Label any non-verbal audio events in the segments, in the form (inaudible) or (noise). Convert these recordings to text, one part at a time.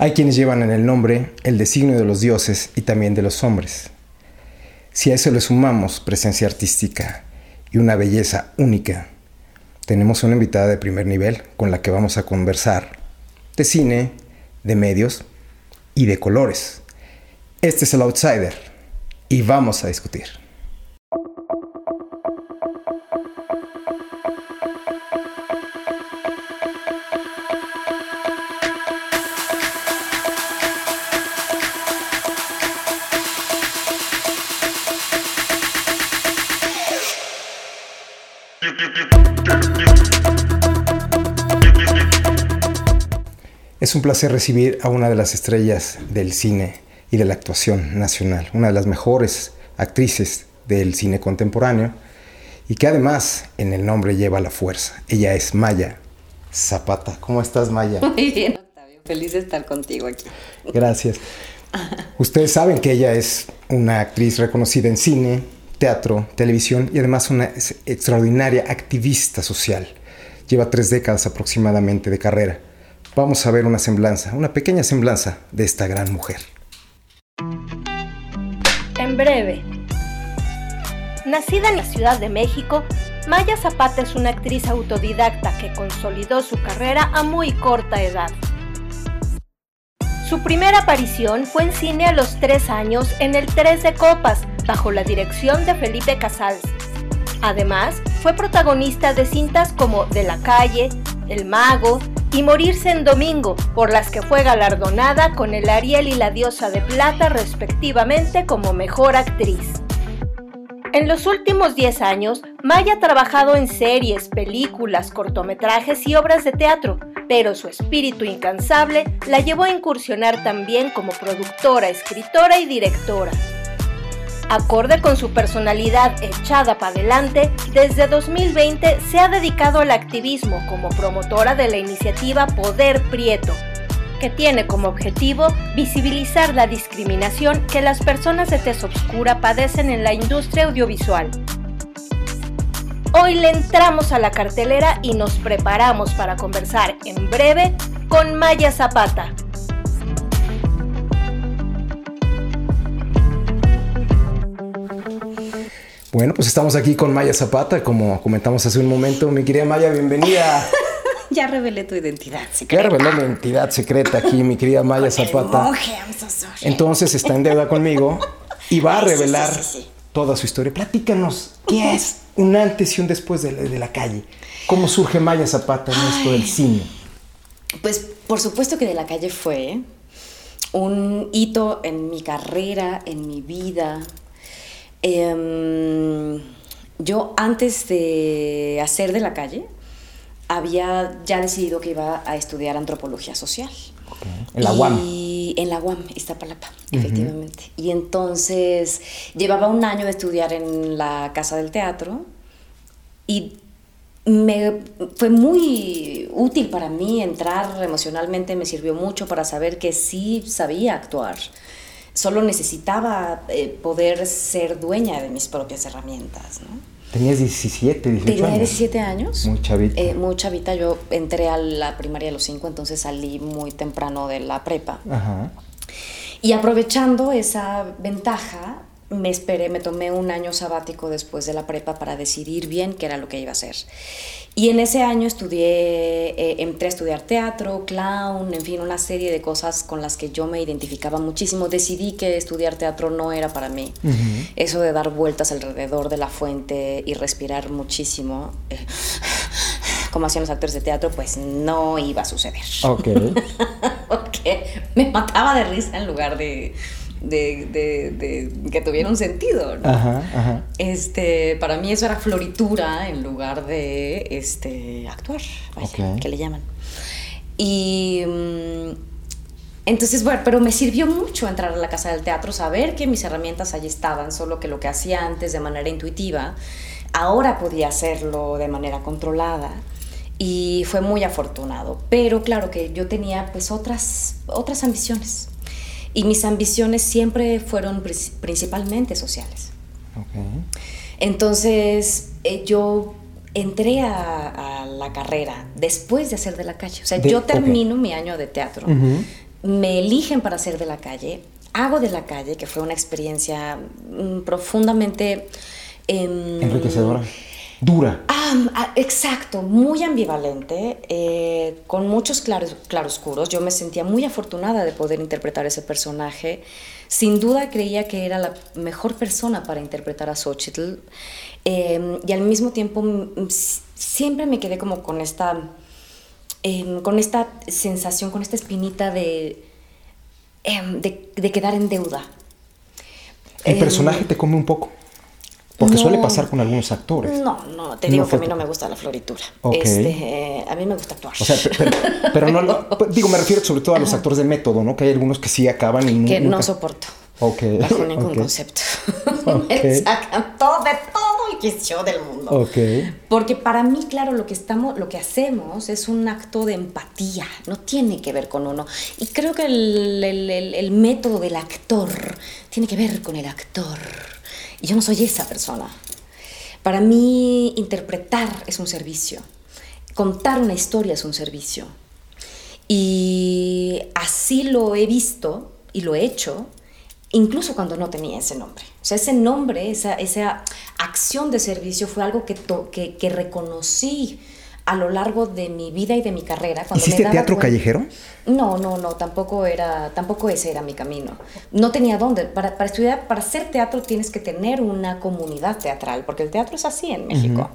Hay quienes llevan en el nombre el designio de los dioses y también de los hombres. Si a eso le sumamos presencia artística y una belleza única, tenemos una invitada de primer nivel con la que vamos a conversar de cine, de medios y de colores. Este es el Outsider y vamos a discutir. Es un placer recibir a una de las estrellas del cine y de la actuación nacional, una de las mejores actrices del cine contemporáneo y que además en el nombre lleva la fuerza. Ella es Maya Zapata. ¿Cómo estás, Maya? (laughs) Muy bien, Octavio. Feliz de estar contigo aquí. Gracias. Ustedes saben que ella es una actriz reconocida en cine, teatro, televisión y además una extraordinaria activista social. Lleva tres décadas aproximadamente de carrera. Vamos a ver una semblanza, una pequeña semblanza de esta gran mujer. En breve. Nacida en la Ciudad de México, Maya Zapata es una actriz autodidacta que consolidó su carrera a muy corta edad. Su primera aparición fue en cine a los tres años en El Tres de Copas, bajo la dirección de Felipe Casals. Además, fue protagonista de cintas como De la calle, El mago y Morirse en Domingo, por las que fue galardonada con el Ariel y la Diosa de Plata respectivamente como mejor actriz. En los últimos 10 años, Maya ha trabajado en series, películas, cortometrajes y obras de teatro, pero su espíritu incansable la llevó a incursionar también como productora, escritora y directora. Acorde con su personalidad echada para adelante, desde 2020 se ha dedicado al activismo como promotora de la iniciativa Poder Prieto, que tiene como objetivo visibilizar la discriminación que las personas de tez oscura padecen en la industria audiovisual. Hoy le entramos a la cartelera y nos preparamos para conversar en breve con Maya Zapata, Bueno, pues estamos aquí con Maya Zapata, como comentamos hace un momento. Mi querida Maya, bienvenida. (laughs) ya revelé tu identidad secreta. Ya revelé mi identidad secreta aquí, mi querida Maya Zapata. Entonces está en deuda conmigo y va a (laughs) revelar toda su historia. Platícanos, ¿qué es un antes y un después de la, calle? ¿Cómo surge Maya Zapata en esto del cine? Pues por supuesto que de la calle fue un hito en mi carrera, en mi vida, Em, yo antes de hacer de la calle, había ya decidido que iba a estudiar antropología social. En la UAM. Y en la UAM, Iztapalapa, efectivamente. Y entonces llevaba un año de estudiar en la Casa del Teatro y me fue muy útil para mí entrar emocionalmente, me sirvió mucho para saber que sí sabía actuar solo necesitaba eh, poder ser dueña de mis propias herramientas. ¿no? ¿Tenías 17, 18 Tenía 17 años. Muy chavita. Eh, muy chavita. Yo entré a la primaria a los 5, entonces salí muy temprano de la prepa. Ajá. Y aprovechando esa ventaja, me esperé, me tomé un año sabático después de la prepa para decidir bien qué era lo que iba a hacer. Y en ese año estudié, eh, entré a estudiar teatro, clown, en fin, una serie de cosas con las que yo me identificaba muchísimo. Decidí que estudiar teatro no era para mí. Eso de dar vueltas alrededor de la fuente y respirar muchísimo, eh, como hacían los actores de teatro, pues no iba a suceder. Ok. (laughs) Porque me mataba de risa en lugar de de, que tuviera un sentido. Este, para mí eso era floritura en lugar de este, actuar, que le llaman. Y mm, entonces, bueno, pero me sirvió mucho entrar a la casa del teatro, saber que mis herramientas allí estaban, solo que lo que hacía antes de manera intuitiva, ahora podía hacerlo de manera controlada y fue muy afortunado. Pero claro que yo tenía pues otras, otras ambiciones. Y mis ambiciones siempre fueron principalmente sociales. Entonces, eh, yo entré a, la carrera después de hacer de la calle. O sea, yo termino mi año de teatro. me eligen para ser de la calle, hago de la calle, que fue una experiencia mm, profundamente... Em, Enriquecedora. Dura. Ah, exacto, muy ambivalente, eh, con muchos claros, claroscuros. Yo me sentía muy afortunada de poder interpretar ese personaje. Sin duda creía que era la mejor persona para interpretar a Xochitl. Em, y al mismo tiempo siempre me quedé como con esta, em, con esta sensación, con esta espinita de, em, de, de, quedar en deuda. El personaje te come un poco. Porque suele pasar con algunos actores. No, no, te digo que a mí no me gusta la floritura. Este, a mí me gusta actuar. O sea, (laughs) pero, no, digo, me refiero sobre todo a los actores de método, ¿no? Que hay algunos que sí acaban y Que no soporto. Okay. Bajo ningún concepto. (laughs) me sacan todo de todo el quicio del mundo. Okay. Porque para mí, claro, lo que estamos, lo que hacemos es un acto de empatía, no tiene que ver con uno. Y creo que el, el, el método del actor tiene que ver con el actor y yo no soy esa persona. Para mí interpretar es un servicio, contar una historia es un servicio. Y así lo he visto y lo he hecho, incluso cuando no tenía ese nombre. O sea, ese nombre, esa, esa acción de servicio fue algo que, que, que reconocí a lo largo de mi vida y de mi carrera. Cuando ¿Hiciste teatro callejero? No, no, no, tampoco era, tampoco ese era mi camino. No tenía dónde. Para, estudiar, para hacer teatro tienes que tener una comunidad teatral, porque el teatro es así en México.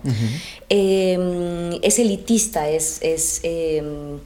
Em, es elitista, es, es em,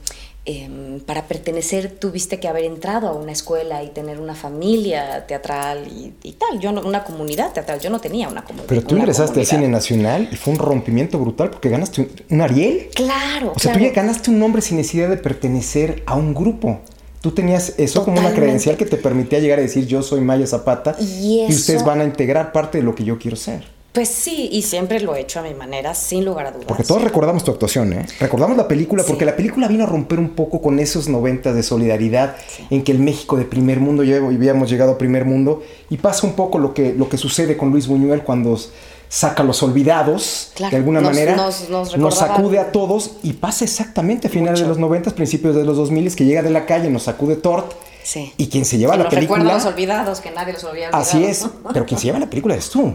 Em, para pertenecer tuviste que haber entrado a una escuela y tener una familia teatral y, tal. Yo no, una comunidad teatral, yo no tenía una comunidad. Pero tú ingresaste al cine nacional y fue un rompimiento brutal porque ganaste un, Ariel. Claro. O sea, tú ya ganaste un nombre sin necesidad de pertenecer a un grupo. Tú tenías eso como una credencial que te permitía llegar a decir yo soy Maya Zapata y, y ustedes van a integrar parte de lo que yo quiero ser. Pues sí, y siempre lo he hecho a mi manera, sin lugar a dudas. Porque todos recordamos tu actuación, ¿eh? Recordamos la película, porque la película vino a romper un poco con esos noventas de solidaridad, en que el México de primer mundo, ya habíamos llegado a primer mundo, y pasa un poco lo que, lo que sucede con Luis Buñuel cuando saca Los Olvidados, de alguna manera, nos, sacude a todos, y pasa exactamente a finales de los noventas, principios de los 2000, que llega de la calle, nos sacude Tort, Sí. Y quien se lleva la película. Los olvidados, que nadie los olvida. Así es, pero quien se lleva la película es tú.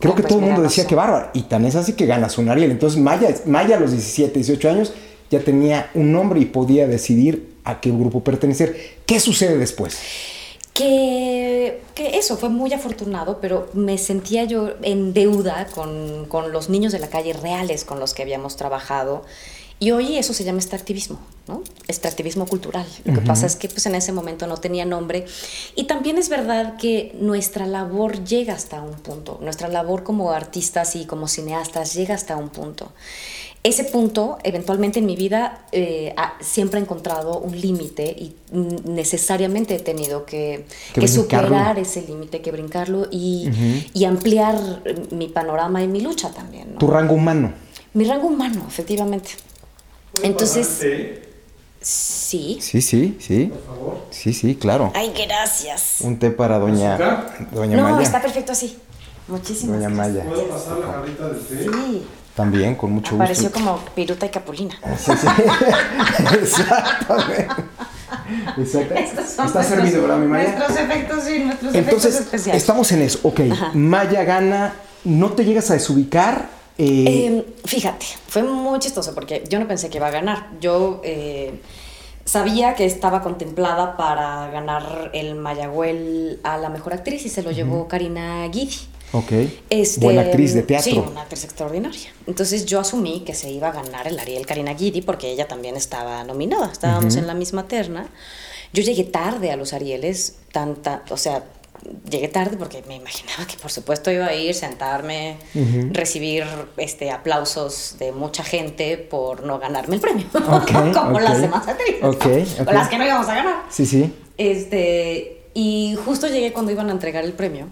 Creo que todo el mundo decía que bárbaro. Y tan es así que ganas un Ariel. Entonces Maya, Maya a los 17, 18 años ya tenía un nombre y podía decidir a qué grupo pertenecer. ¿Qué sucede después? Que, que, eso fue muy afortunado, pero me sentía yo en deuda con, con los niños de la calle reales con los que habíamos trabajado y hoy eso se llama extractivismo, ¿no? Extractivismo cultural. Lo que pasa es que pues, en ese momento no tenía nombre. Y también es verdad que nuestra labor llega hasta un punto. Nuestra labor como artistas y como cineastas llega hasta un punto. Ese punto, eventualmente en mi vida, eh, siempre he encontrado un límite y necesariamente he tenido que, superar ese límite, que brincarlo y, y, ampliar mi panorama y mi lucha también. ¿Tu rango humano? Mi rango humano, efectivamente. Entonces, sí. Sí, sí, sí. Por favor. Sí, sí, claro. Ay, gracias. Un té para doña, doña no, Maya. No, está perfecto así. Muchísimas doña Maya. ¿Puedo pasar la jarrita del té? Sí. También, con mucho gusto. Pareció como Piruta y Capulina. (laughs) Sí, sí. Exactamente. Exacto. Está servido, ¿verdad, mi Maya? Nuestros efectos, sí, nuestros Entonces, efectos especiales. Estamos en eso. Ok, Maya gana, no te llegas a desubicar eh, em, fíjate, fue muy chistoso porque yo no pensé que iba a ganar. Yo eh, sabía que estaba contemplada para ganar el Mayagüel a la mejor actriz y se lo llevó Karina Guidi. Ok. Este, Buena actriz de teatro. Sí, una actriz extraordinaria. Entonces yo asumí que se iba a ganar el Ariel Karina Guidi porque ella también estaba nominada. Estábamos en la misma terna. Yo llegué tarde a los Arieles, tanta, o sea, llegué tarde porque me imaginaba que por supuesto iba a ir, sentarme, recibir este, aplausos de mucha gente por no ganarme el premio, (laughs) como las demás actrices, con las que no íbamos a ganar. Sí, sí. Este, y justo llegué cuando iban a entregar el premio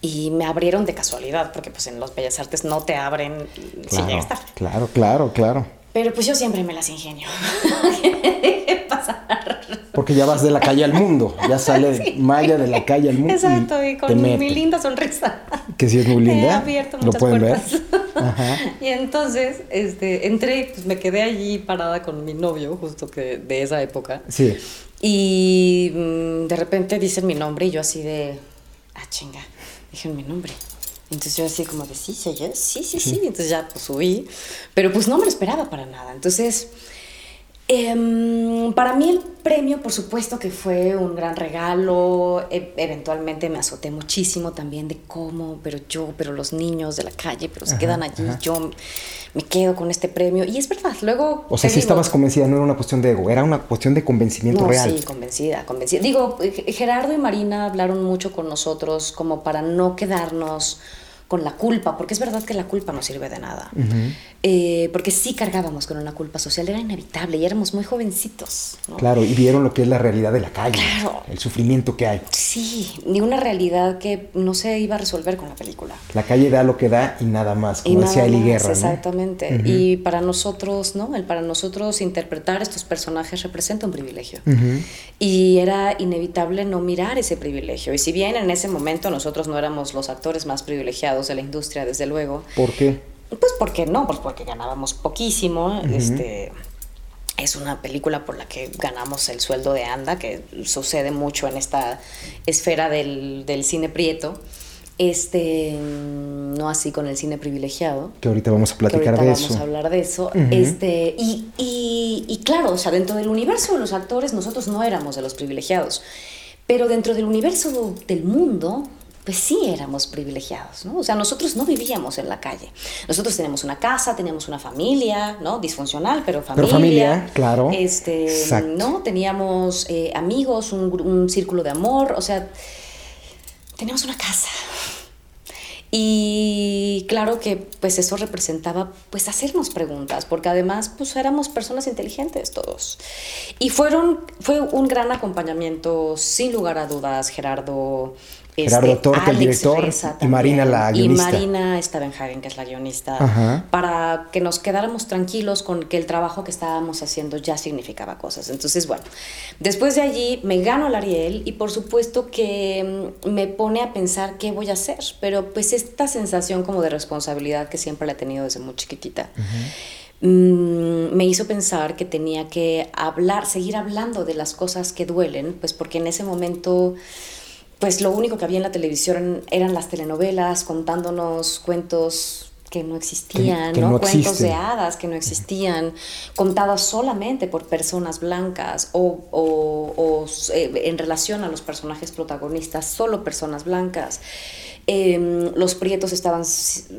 y me abrieron de casualidad, porque pues en los Bellas Artes no te abren si llegas tarde. Claro, claro, claro. Pero pues yo siempre me las ingenio. (laughs) pasar. Porque ya vas de la calle al mundo, ya (laughs) sale Maya de la calle al mundo. Exacto, y, con mi linda sonrisa. Que sí es muy linda. (laughs) He abierto muchas Lo pueden puertas. ver. Ajá. (laughs) Y entonces, este, entré, pues me quedé allí parada con mi novio, justo que de esa época. Sí. Y mm, de repente dicen mi nombre y yo así de, ah, chinga, dijeron mi nombre. Entonces yo así como de, sí, sí, sí, sí, sí. Entonces ya pues subí, pero pues no me lo esperaba para nada. Entonces Em, para mí el premio, por supuesto que fue un gran regalo. E eventualmente me azoté muchísimo también de cómo, pero yo, pero los niños de la calle, pero se quedan allí, yo me quedo con este premio. Y es verdad, luego... O sea, si estabas convencida, no era una cuestión de ego, era una cuestión de convencimiento real. Sí, convencida, convencida. Digo, Gerardo y Marina hablaron mucho con nosotros como para no quedarnos con la culpa, porque es verdad que la culpa no sirve de nada. Eh, porque sí cargábamos con una culpa social, era inevitable y éramos muy jovencitos. Claro, y vieron lo que es la realidad de la calle, el sufrimiento que hay. Sí, ni una realidad que no se iba a resolver con la película. La calle da lo que da y nada más, como decía Eli Guerra. Exactamente. Y para nosotros, ¿no? El para nosotros interpretar estos personajes representa un privilegio. Y era inevitable no mirar ese privilegio. Y si bien en ese momento nosotros no éramos los actores más privilegiados, de la industria, desde luego. ¿Por qué? Pues porque no, pues porque ganábamos poquísimo. Este es una película por la que ganamos el sueldo de Anda, que sucede mucho en esta esfera del, del cine prieto. Este, no así con el cine privilegiado. Que ahorita vamos a platicar de eso. Vamos a hablar de eso. este, y, y, y, claro, o sea, dentro del universo de los actores, nosotros no éramos de los privilegiados. Pero dentro del universo del mundo, pues sí éramos privilegiados, ¿no? O sea, nosotros no vivíamos en la calle. Nosotros teníamos una casa, teníamos una familia, ¿no? Disfuncional, pero familia. Pero familia, claro. Este, ¿no? Teníamos eh, amigos, un, un círculo de amor, o sea, teníamos una casa. Y claro que pues eso representaba pues hacernos preguntas, porque además pues éramos personas inteligentes todos. Y fueron, fue un gran acompañamiento, sin lugar a dudas, Gerardo Gerardo este, Torque, el director, y Marina, la guionista. Y Marina Stavenhagen, que es la guionista, para que nos quedáramos tranquilos con que el trabajo que estábamos haciendo ya significaba cosas. Entonces, bueno, después de allí me gano el Ariel y por supuesto que mm, me pone a pensar qué voy a hacer, pero pues esta sensación como de responsabilidad que siempre la he tenido desde muy chiquitita. Mm, me hizo pensar que tenía que hablar, seguir hablando de las cosas que duelen, pues porque en ese momento pues lo único que había en la televisión eran las telenovelas contándonos cuentos que no existían, ¿no? cuentos de hadas que no existían, contadas solamente por personas blancas o, o eh, en relación a los personajes protagonistas, solo personas blancas. Em, los prietos estaban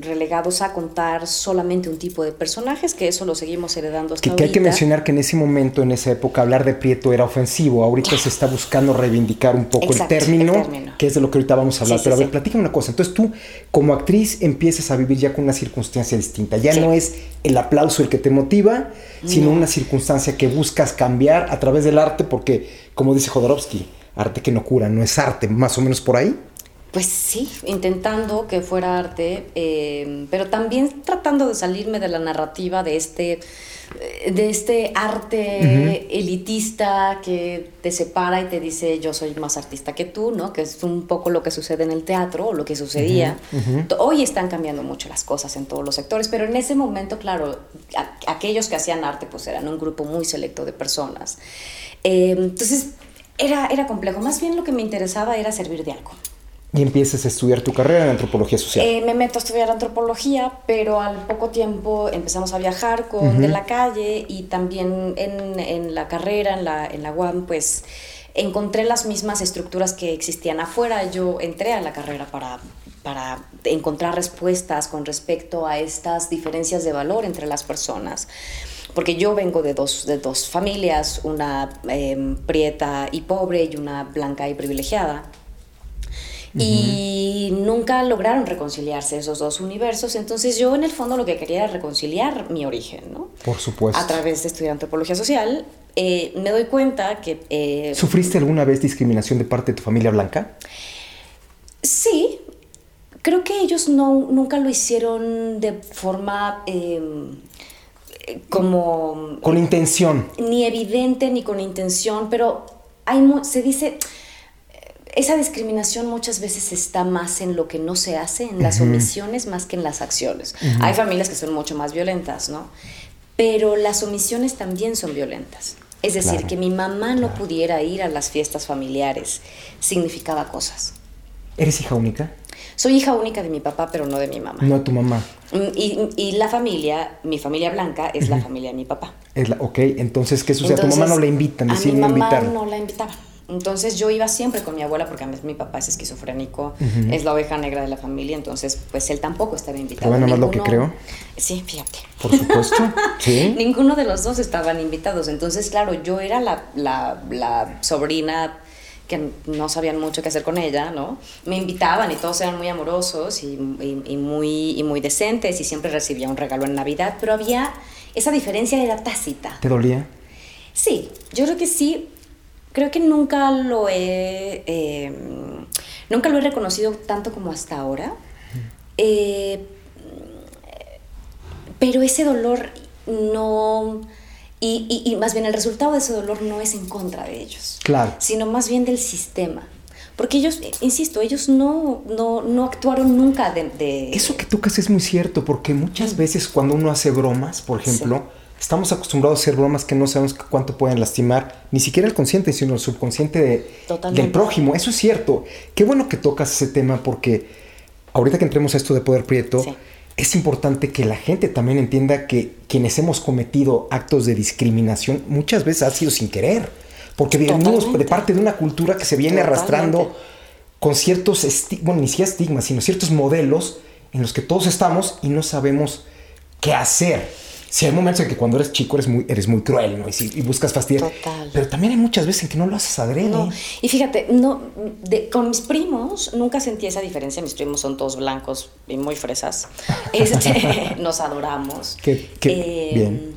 relegados a contar solamente un tipo de personajes, que eso lo seguimos heredando hasta que, ahorita. Que hay que mencionar que en ese momento, en esa época, hablar de prieto era ofensivo. Ahorita se está buscando reivindicar un poco el, término, que es de lo que ahorita vamos a hablar. Pero a ver, platícame una cosa. Entonces tú, como actriz, empiezas a vivir ya con una circunstancia distinta. Ya no es el aplauso el que te motiva, sino una circunstancia que buscas cambiar a través del arte, porque, como dice Jodorowsky, arte que no cura, no es arte, más o menos por ahí. Pues sí, intentando que fuera arte, eh, pero también tratando de salirme de la narrativa de este, de este arte elitista que te separa y te dice yo soy más artista que tú, ¿no? Que es un poco lo que sucede en el teatro o lo que sucedía. Hoy están cambiando mucho las cosas en todos los sectores, pero en ese momento, claro, aquellos que hacían arte pues eran un grupo muy selecto de personas. Eh, entonces era, era complejo, más bien lo que me interesaba era servir de algo. Y empiezas a estudiar tu carrera en antropología social. Eh, me meto a estudiar antropología, pero al poco tiempo empezamos a viajar con de la calle y también en, en, la carrera, en la, en la UAM, pues encontré las mismas estructuras que existían afuera. Yo entré a la carrera para, para encontrar respuestas con respecto a estas diferencias de valor entre las personas porque yo vengo de dos, de dos familias, una em, prieta y pobre y una blanca y privilegiada y nunca lograron reconciliarse esos dos universos. Entonces yo en el fondo lo que quería era reconciliar mi origen, ¿no? Por supuesto. A través de estudiar antropología social. Eh, me doy cuenta que... Eh, ¿Sufriste alguna vez discriminación de parte de tu familia blanca? Sí, creo que ellos no, nunca lo hicieron de forma... Em, como... Con intención. Ni evidente ni con intención, pero hay, se dice, esa discriminación muchas veces está más en lo que no se hace, en las omisiones más que en las acciones. Hay familias que son mucho más violentas, ¿no? Pero las omisiones también son violentas. Es decir, que mi mamá no pudiera ir a las fiestas familiares significaba cosas. ¿Eres hija única? Soy hija única de mi papá, pero no de mi mamá. No de tu mamá. Mm, y, y la familia, mi familia blanca, es la familia de mi papá. Es la, ok, entonces, ¿qué sucede? a tu mamá no la invitan, a mi mamá no la invitaban. Entonces yo iba siempre con mi abuela porque además mi papá es esquizofrénico, es la oveja negra de la familia, entonces pues él tampoco estaba invitado. ¿Sabes nada más lo que creo? Sí, fíjate. Por supuesto, (laughs) sí. Ninguno de los dos estaban invitados, entonces claro, yo era la, la, la sobrina que no sabían mucho qué hacer con ella, ¿no? Me invitaban y todos eran muy amorosos y, y, muy, y muy decentes y siempre recibía un regalo en Navidad, pero había, esa diferencia era tácita. ¿Te dolía? Sí, yo creo que sí, creo que nunca lo he, em, nunca lo he reconocido tanto como hasta ahora, eh, pero ese dolor no y, más bien el resultado de ese dolor no es en contra de ellos, claro. sino más bien del sistema. Porque ellos, insisto, ellos no, no, no actuaron nunca de, Eso que tocas es muy cierto, porque muchas veces cuando uno hace bromas, por ejemplo, estamos acostumbrados a hacer bromas que no sabemos cuánto pueden lastimar, ni siquiera el consciente, sino el subconsciente de, del prójimo. Eso es cierto. Qué bueno que tocas ese tema, porque ahorita que entremos a esto de poder prieto, es importante que la gente también entienda que quienes hemos cometido actos de discriminación muchas veces ha sido sin querer, porque venimos de parte de una cultura que se viene arrastrando con ciertos, bueno, ni siquiera estigmas, sino ciertos modelos en los que todos estamos y no sabemos qué hacer. Si hay momentos en que cuando eres chico eres muy, eres muy cruel, ¿no? Y, buscas fastidiar. Total. Pero también hay muchas veces en que no lo haces adrede. No. Y fíjate, no, con mis primos nunca sentí esa diferencia. Mis primos son todos blancos y muy fresas. (laughs) Este, (laughs) nos adoramos. Qué, qué bien.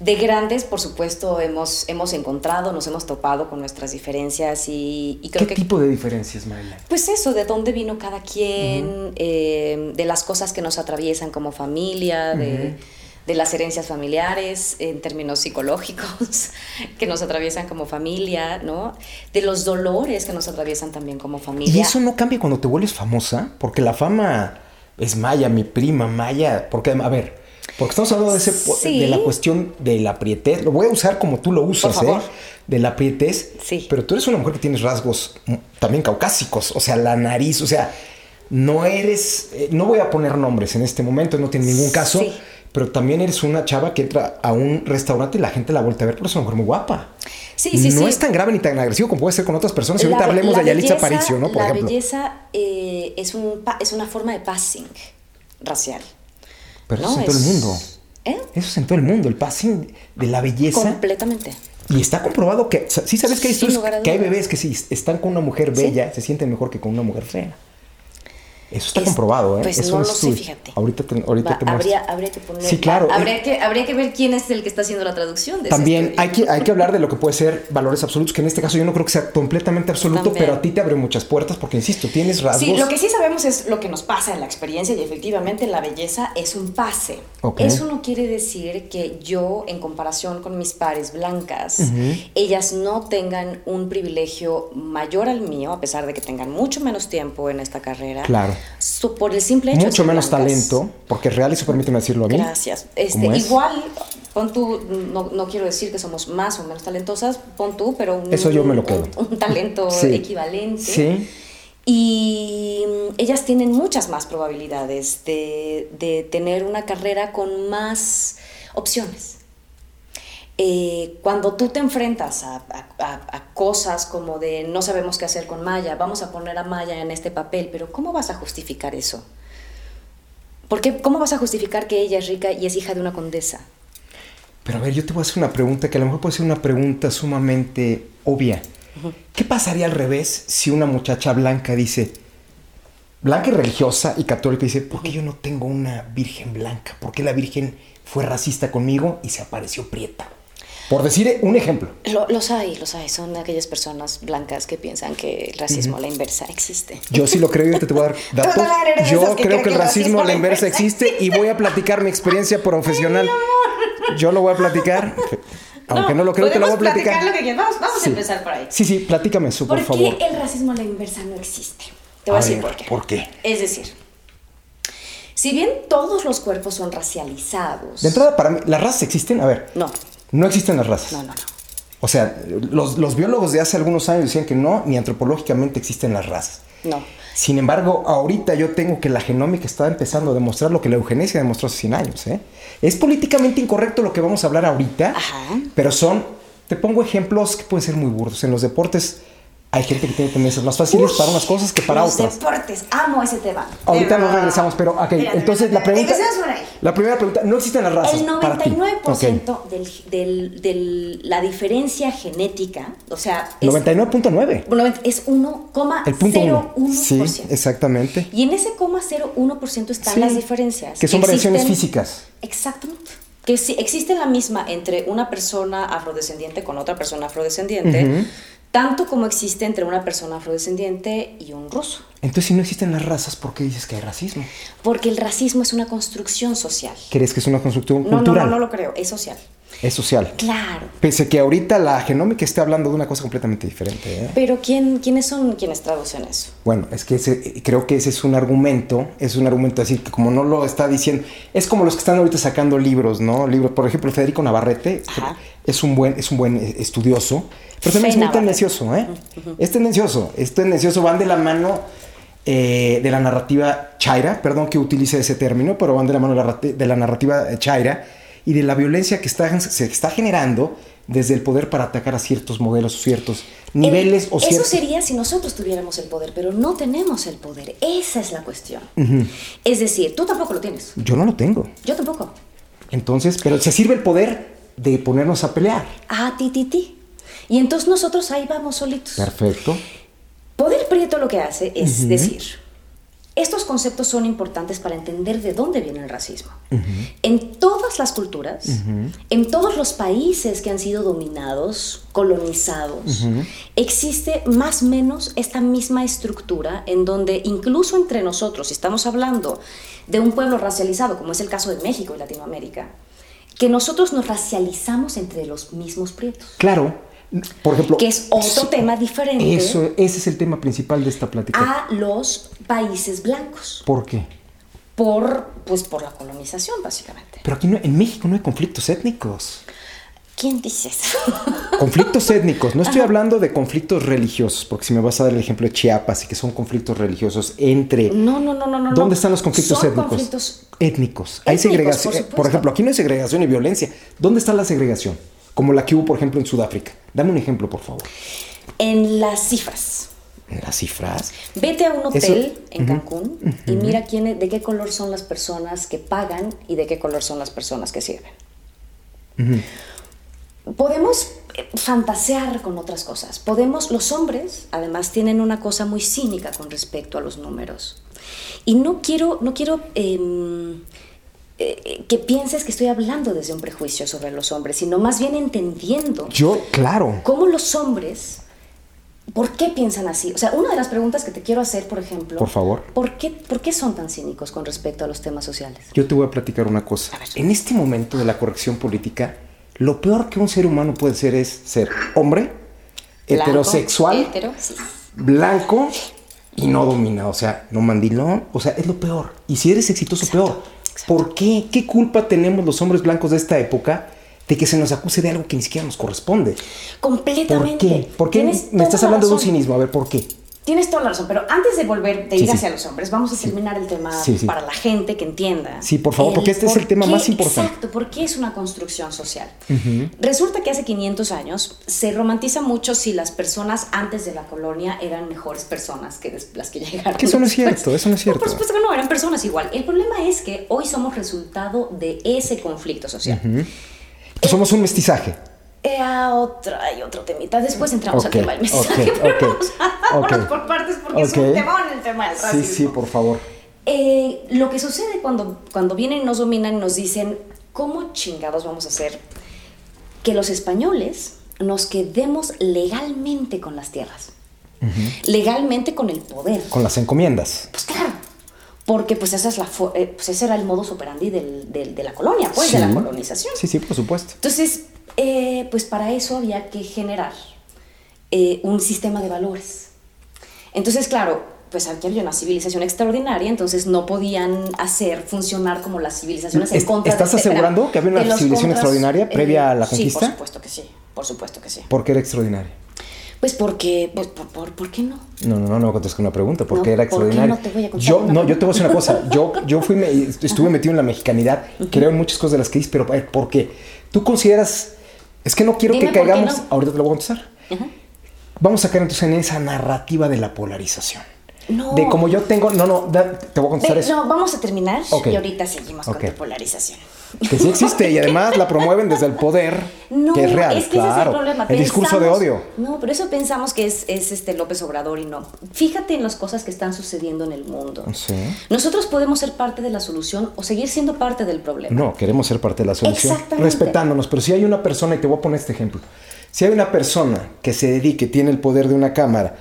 De grandes, por supuesto, hemos, hemos encontrado, nos hemos topado con nuestras diferencias y, creo ¿Qué tipo de diferencias, María? Pues eso, de dónde vino cada quien, eh, de las cosas que nos atraviesan como familia, de de las herencias familiares en términos psicológicos (laughs) que nos atraviesan como familia, ¿no? De los dolores que nos atraviesan también como familia. Y eso no cambia cuando te vuelves famosa, porque la fama es Maya, mi prima Maya, porque a ver, porque estamos hablando de, ese, de la cuestión de la prietez, lo voy a usar como tú lo usas, ¿eh? De la prietez, sí. pero tú eres una mujer que tienes rasgos también caucásicos, o sea, la nariz, o sea, no eres, eh, no voy a poner nombres en este momento, no tiene ningún caso. Sí pero también eres una chava que entra a un restaurante y la gente la vuelve a ver, porque es una mujer muy guapa. Sí, sí, no es tan grave ni tan agresivo como puede ser con otras personas. Y ahorita hablemos de Yalitza Aparicio, ¿no? Por la belleza eh, es, un, es una forma de passing racial. Pero eso es en todo el mundo. ¿Eh? Eso es en todo el mundo, el passing de la belleza. Completamente. Y está comprobado que, sí sabes que hay, que hay bebés que si están con una mujer bella, se sienten mejor que con una mujer fea. Eso está comprobado, ¿eh? Pues Eso no lo sé, fíjate. Ahorita te, ahorita habría, habría, que poner. Sí, claro. Habría, que, habría que ver quién es el que está haciendo la traducción de También hay que, hay que hablar de lo que puede ser valores absolutos, que en este caso yo no creo que sea completamente absoluto, pero a ti te abre muchas puertas porque, insisto, tienes rasgos. Sí, lo que sí sabemos es lo que nos pasa en la experiencia y efectivamente la belleza es un pase. Eso no quiere decir que yo, en comparación con mis pares blancas, ellas no tengan un privilegio mayor al mío, a pesar de que tengan mucho menos tiempo en esta carrera. Claro. Por el simple hecho Mucho menos talento, porque es real, y eso permíteme decirlo a mí. Gracias. Este, igual, pon tú, no, no, quiero decir que somos más o menos talentosas, pon tú, pero un, eso yo me lo quedo. Un, talento (laughs) equivalente. Sí. Y ellas tienen muchas más probabilidades de, de tener una carrera con más opciones. Eh, cuando tú te enfrentas a, cosas como de no sabemos qué hacer con Maya, vamos a poner a Maya en este papel, pero ¿cómo vas a justificar eso? Porque ¿cómo vas a justificar que ella es rica y es hija de una condesa? Pero a ver, yo te voy a hacer una pregunta que a lo mejor puede ser una pregunta sumamente obvia. ¿Qué pasaría al revés si una muchacha blanca dice, blanca y religiosa y católica, dice, ¿por qué yo no tengo una virgen blanca? ¿Por qué la virgen fue racista conmigo y se apareció prieta? Por decir un ejemplo. los hay, los hay. Son aquellas personas blancas que piensan que el racismo a la inversa existe. Yo sí lo creo y te, te voy a dar (laughs) datos. Yo creo que el racismo a la inversa existe y voy a platicar mi experiencia (laughs) profesional. Yo lo voy a platicar. (laughs) Aunque no, lo creo, te lo voy a platicar. Lo que vamos, vamos a empezar por ahí. Sí, sí, platícame eso, por, favor. ¿Por qué el racismo a la inversa no existe? Te voy a, decir por qué. ¿Por qué? Es decir, si bien todos los cuerpos son racializados. De entrada, para mí, ¿las razas existen? A ver. No. No existen las razas. No, no, no. O sea, los, los biólogos de hace algunos años decían que no, ni antropológicamente existen las razas. No. Sin embargo, ahorita yo tengo que la genómica está empezando a demostrar lo que la eugenesia demostró hace 100 años. ¿eh? Es políticamente incorrecto lo que vamos a hablar ahorita, pero son, te pongo ejemplos que pueden ser muy burdos. En los deportes hay gente que tiene tendencias más fáciles para unas cosas que para los otras. deportes, amo ese tema. Ahorita nos regresamos, pero ok, entonces la pregunta. La primera pregunta, no existen las razas. El 99% de la diferencia genética, o sea. 99.9. Es 1,01%. Sí, exactamente. Y en ese 0,01% están las diferencias. Que son variaciones físicas. Exactamente que si existe la misma entre una persona afrodescendiente con otra persona afrodescendiente, tanto como existe entre una persona afrodescendiente y un ruso. Entonces, si no existen las razas, ¿por qué dices que hay racismo? Porque el racismo es una construcción social. ¿Crees que es una construcción no, cultural? No, no, no lo creo, es social. Es social. Claro. Pese que ahorita la genómica esté hablando de una cosa completamente diferente. ¿eh? Pero ¿quién, ¿quiénes son quienes traducen eso? Bueno, es que ese, creo que ese es un argumento, es un argumento decir que como no lo está diciendo, es como los que están ahorita sacando libros, ¿no? Libros, por ejemplo, Federico Navarrete es un buen, es un buen estudioso, pero también es muy tendencioso, ¿eh? Es tendencioso, es tendencioso, van de la mano eh, de la narrativa chaira, perdón que utilice ese término, pero van de la mano de la narrativa chaira y de la violencia que está, se está generando desde el poder para atacar a ciertos modelos, ciertos niveles o ciertos... Eso sería si nosotros tuviéramos el poder, pero no tenemos el poder. Esa es la cuestión. Es decir, tú tampoco lo tienes. Yo no lo tengo. Yo tampoco. Entonces, pero se sirve el poder de ponernos a pelear. Ah, ti, ti, ti. Y entonces nosotros ahí vamos solitos. Perfecto. Poder Prieto lo que hace es decir, estos conceptos son importantes para entender de dónde viene el racismo. En todas las culturas, en todos los países que han sido dominados, colonizados, existe más o menos esta misma estructura en donde incluso entre nosotros, si estamos hablando de un pueblo racializado, como es el caso de México y Latinoamérica, que nosotros nos racializamos entre los mismos prietos. Claro. Por ejemplo, que es otro tema diferente. Eso, ese es el tema principal de esta plática. A los países blancos. ¿Por qué? Por, pues, por la colonización, básicamente. Pero aquí no, en México no hay conflictos étnicos. ¿Quién dice eso? (laughs) Conflictos étnicos. No estoy hablando de conflictos religiosos, porque si me vas a dar el ejemplo de Chiapas y que son conflictos religiosos entre. No, no, no, no. ¿Dónde están los conflictos étnicos? Conflictos étnicos. Hay segregación. Por, por, ejemplo, aquí no hay segregación y violencia. ¿Dónde está la segregación? Como la que hubo, por ejemplo, en Sudáfrica. Dame un ejemplo, por favor. En las cifras. ¿En las cifras? Vete a un hotel en Cancún y mira quién, de qué color son las personas que pagan y de qué color son las personas que sirven. Podemos eh, fantasear con otras cosas. Podemos, los hombres, además, tienen una cosa muy cínica con respecto a los números. Y no quiero, no quiero em, eh, que pienses que estoy hablando desde un prejuicio sobre los hombres, sino más bien entendiendo. Yo, claro. Cómo los hombres, ¿por qué piensan así? O sea, una de las preguntas que te quiero hacer, por ejemplo. Por favor. ¿Por qué, por qué son tan cínicos con respecto a los temas sociales? Yo te voy a platicar una cosa. En este momento de la corrección política, lo peor que un ser humano puede ser es ser hombre, heterosexual, blanco y no dominado. O sea, no mandilón. O sea, es lo peor. Y si eres exitoso, peor. ¿Por qué? ¿Qué culpa tenemos los hombres blancos de esta época de que se nos acuse de algo que ni siquiera nos corresponde? Completamente. ¿Por qué? ¿Por qué me estás hablando de un cinismo? A ver, ¿por qué? Tienes toda la razón, pero antes de volver, de ir hacia los hombres, vamos a terminar el tema para la gente que entienda. Sí, por favor, porque este es el tema más importante. Exacto, porque es una construcción social. Resulta que hace 500 años se romantiza mucho si las personas antes de la colonia eran mejores personas que las que (laughs) llegaron. Que eso no es cierto, eso no es cierto. por supuesto que no, eran personas igual. El problema es que hoy somos resultado de ese conflicto social. somos un mestizaje. Eh, otra y otro temita. Después entramos al tema del mensaje. vamos por partes porque es un temón el tema del racismo. Sí, sí, por favor. Eh, lo que sucede cuando, cuando vienen y nos dominan y nos dicen, ¿cómo chingados vamos a hacer que los españoles nos quedemos legalmente con las tierras? Legalmente con el poder. Con las encomiendas. Pues claro. Porque pues, esa es la eh, pues ese era el modus operandi del, de la colonia, pues, de la colonización. Sí, sí, por supuesto. Entonces, eh, pues para eso había que generar eh, un sistema de valores. Entonces, claro, pues aquí había una civilización extraordinaria, entonces no podían hacer funcionar como las civilizaciones en contra ¿Estás asegurando que había una civilización extraordinaria previa a la conquista? Sí, por supuesto que sí. por supuesto que sí. ¿Por qué era extraordinaria? Pues porque, pues, por, por, qué no? No, no, no, no contesté una pregunta. ¿Por qué era extraordinaria? ¿por qué no te voy a contestar yo, no, yo te voy a decir una cosa. Yo, yo fui, estuve metido en la mexicanidad. Creo en muchas cosas de las que dices, pero ¿por qué? Tú consideras. Es que no quiero que caigamos. Ahorita te lo voy a contestar. Vamos a caer entonces en esa narrativa de la polarización. No. De como yo tengo. No, no, te voy a contestar eso. No, vamos a terminar y ahorita seguimos con tu polarización. Que sí existe y además la promueven desde el poder, que es real. Es que claro. ese es el problema. El discurso de odio. No, pero eso pensamos que es, es, este López Obrador y no. Fíjate en las cosas que están sucediendo en el mundo. Sí. Nosotros podemos ser parte de la solución o seguir siendo parte del problema. No, queremos ser parte de la solución. Exactamente. Respetándonos. Pero si hay una persona, y te voy a poner este ejemplo. Si hay una persona que se dedique, tiene el poder de una cámara,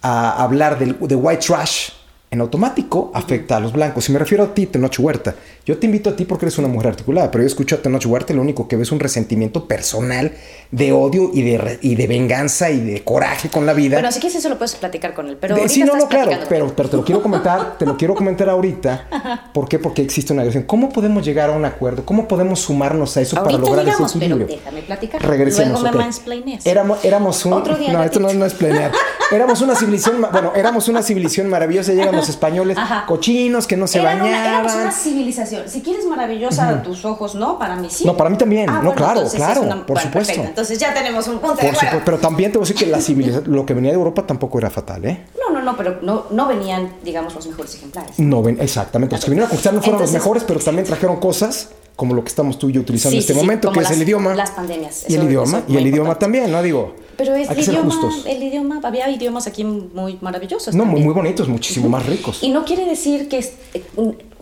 a hablar de, de white trash, en automático afecta a los blancos. Si me refiero a ti, Tenoch Huerta, yo te invito a ti porque eres una mujer articulada, pero yo escucho a Tenoch Huerta y lo único que ves es un resentimiento personal de odio y de, y de venganza y de coraje con la vida. Bueno, si quieres eso lo puedes platicar con él, pero Sí, no, no, claro, pero, pero te lo quiero comentar, te lo quiero comentar ahorita. (laughs) ¿Por qué? Porque existe una agresión. ¿Cómo podemos llegar a un acuerdo? ¿Cómo podemos sumarnos a eso para lograr ese equilibrio? Pero déjame platicar. Regresemos. Luego me Éramos, éramos un... Otro día (laughs) no, esto no, no, es planear. éramos una civilización, bueno, éramos una civilización maravillosa, llegan los españoles cochinos que no se bañaban. Una, éramos una civilización. Si quieres maravillosa a tus ojos, ¿no? Para mí sí. No, para mí también. Ah, no, claro, claro, por supuesto. Entonces ya tenemos un punto de supuesto, Pero también te voy a decir que la civilización, lo que venía de Europa tampoco era fatal, ¿eh? No, no, no, pero no, no venían, digamos, los mejores ejemplares. No, ven, exactamente. Los que vinieron a conquistar no fueron los mejores, pero también trajeron cosas como lo que estamos tú y yo utilizando en este momento, que es el idioma. Las pandemias. Y el idioma, y el idioma también, ¿no? Digo, pero es el idioma, el idioma, había idiomas aquí muy maravillosos. No, muy, muy bonitos, muchísimo más ricos. Y no quiere decir que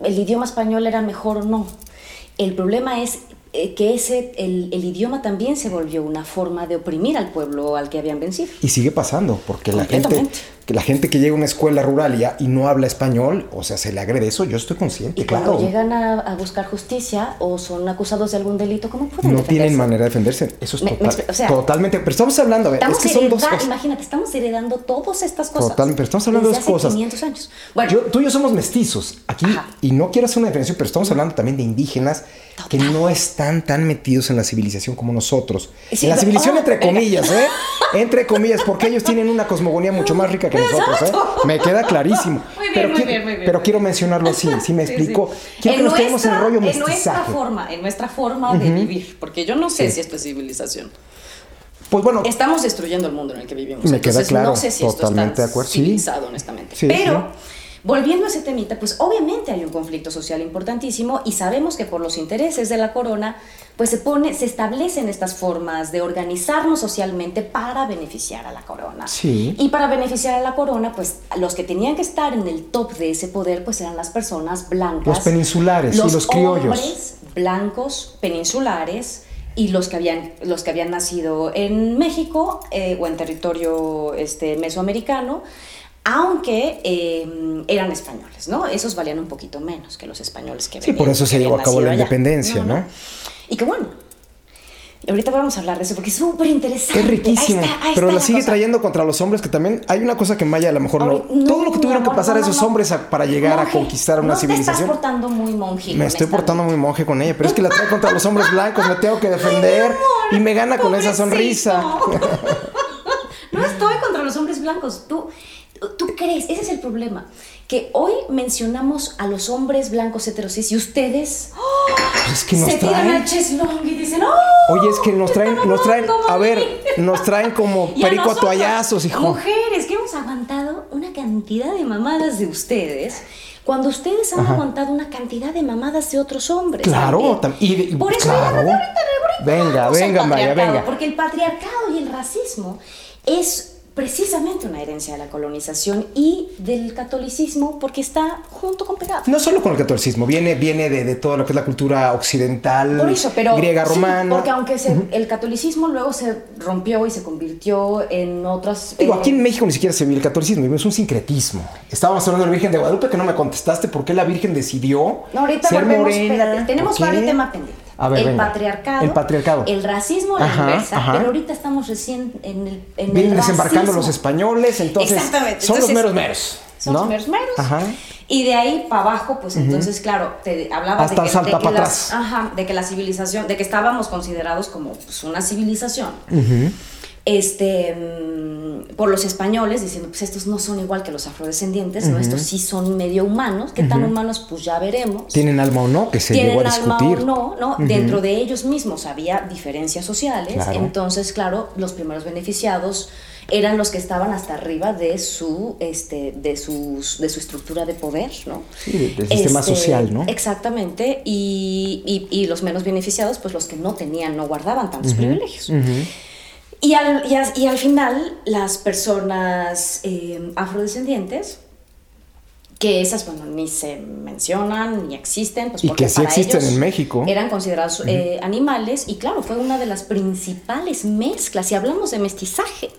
el idioma español era mejor o no. El problema es eh, que ese, el, el, idioma también se volvió una forma de oprimir al pueblo al que habían vencido. Y sigue pasando, porque la gente, que la gente que llega a una escuela rural y, y, no habla español, o sea, se le agrede eso, yo estoy consciente, y claro. Cuando llegan a, a, buscar justicia o son acusados de algún delito, ¿cómo pueden No tienen manera de defenderse, eso es total, o sea, totalmente, pero estamos hablando, a ver, es que son dos cosas. Imagínate, estamos heredando todas estas cosas. Totalmente, pero estamos hablando de dos cosas. 500 años. Bueno, yo, tú y yo somos mestizos aquí, y no quiero hacer una diferencia, pero estamos hablando también de indígenas que no están tan metidos en la civilización como nosotros. en la civilización, entre comillas, ¿eh? (laughs) Entre comillas, porque ellos tienen una cosmogonía mucho más rica que nosotros, ¿eh? Me queda clarísimo. (laughs) Muy bien, pero, muy bien, muy bien. Pero quiero mencionarlo así, (laughs) ¿sí me explico? Quiero que nos quedemos en rollo mestizaje. En nuestra forma, en nuestra forma de vivir, porque yo no sé si esto es civilización. Pues bueno, estamos destruyendo el mundo en el que vivimos. Me queda claro. No sé si totalmente esto de acuerdo. civilizado, honestamente. pero Volviendo a ese temita, pues obviamente hay un conflicto social importantísimo y sabemos que por los intereses de la corona, pues se pone, se establecen estas formas de organizarnos socialmente para beneficiar a la corona. Sí. Y para beneficiar a la corona, pues los que tenían que estar en el top de ese poder, pues eran las personas blancas. Los peninsulares los y los criollos. Hombres blancos, peninsulares y los que habían, los que habían nacido en México eh, o en territorio este, mesoamericano aunque eh, eran españoles, ¿no? Esos valían un poquito menos que los españoles que Sí, por eso se llevó a cabo la independencia, ¿no, Y que bueno, ahorita vamos a hablar de eso porque es súper interesante. Es riquísimo, pero la, sigue trayendo contra los hombres que también hay una cosa que Maya a lo mejor no, todo lo que tuvieron que pasar esos hombres para llegar a conquistar una civilización. Te estás portando muy monje. Me estoy portando muy monje con ella, pero es que la trae contra los hombres (laughs) blancos, me tengo que defender y me gana con esa sonrisa. (laughs) no estoy contra los hombres blancos, tú ¿Tú crees? Ese es el problema. Que hoy mencionamos a los hombres blancos heterosis y ustedes pues (gasps) es que nos se traen... tiran al cheslong y dicen, ¡Oh! Oye, es que nos traen, nos traen, a ver, nos traen como (laughs) perico a toallazos, hijo. Mujeres, que hemos aguantado una cantidad de mamadas de ustedes cuando ustedes han aguantado una cantidad de mamadas de otros hombres. Claro, y, por eso claro. ahorita, venga, venga, Maya, venga. Porque el patriarcado y el racismo es precisamente una herencia de la colonización y del catolicismo porque está junto con pegado. No solo con el catolicismo, viene, viene de, de todo lo que es la cultura occidental, Por eso, pero, griega, romana. porque aunque el catolicismo luego se rompió y se convirtió en otras... Digo, aquí en México ni siquiera se vive el catolicismo, es un sincretismo. Estábamos hablando de la Virgen de Guadalupe que no me contestaste por qué la Virgen decidió no, ahorita ser volvemos, morena. Espérate, tenemos varios temas pendientes. A ver, el, venga. patriarcado, el patriarcado, el racismo, la Ajá, inversa, ajá. pero ahorita estamos recién en el, en Vienen el desembarcando los españoles, entonces Exactamente. son los meros meros. Son ¿no? los meros meros. Ajá. Y de ahí para abajo, pues entonces, claro, te hablaba Hasta de, que, de, que para las- atrás. ajá, de que la civilización, de que estábamos considerados como pues, una civilización. Este, mm, por los españoles, diciendo, pues estos no son igual que los afrodescendientes, ¿no? Estos sí son medio humanos. ¿Qué tan humanos? Pues ya veremos ¿Tienen alma o no? Que se llegó a alma discutir. o no, ¿no? Dentro de ellos mismos había diferencias sociales, Claro. entonces, claro, los primeros beneficiados eran los que estaban hasta arriba de su, este, de sus, de su estructura de poder, ¿no? Este, Sí, del sistema social, ¿no? Exactamente, y, y- y los menos beneficiados, pues los que no tenían, no guardaban tantos privilegios. Y al, y, al, y al final, las personas eh, afrodescendientes, que esas, bueno, ni se mencionan, ni existen, pues Y porque que sí para existen ellos en México. Eran considerados eh, animales, y claro, fue una de las principales mezclas, si hablamos de mestizaje.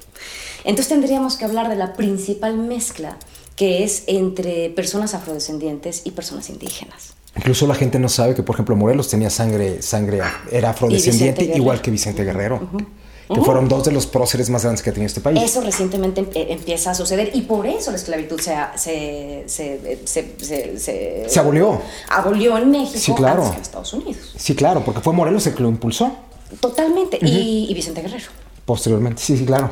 Entonces tendríamos que hablar de la principal mezcla, que es entre personas afrodescendientes y personas indígenas. Incluso la gente no sabe que, por ejemplo, Morelos tenía sangre, sangre, era afrodescendiente, igual que Vicente Guerrero. Que fueron dos de los próceres más grandes que ha tenido este país. Eso recientemente empieza a suceder y por eso la esclavitud se, se, se, se, se, se- abolió. abolió en México Sí, claro. antes que en Estados Unidos. Sí, claro, porque fue Morelos el que lo impulsó Totalmente. y, y Vicente Guerrero. posteriormente. Sí, sí, claro.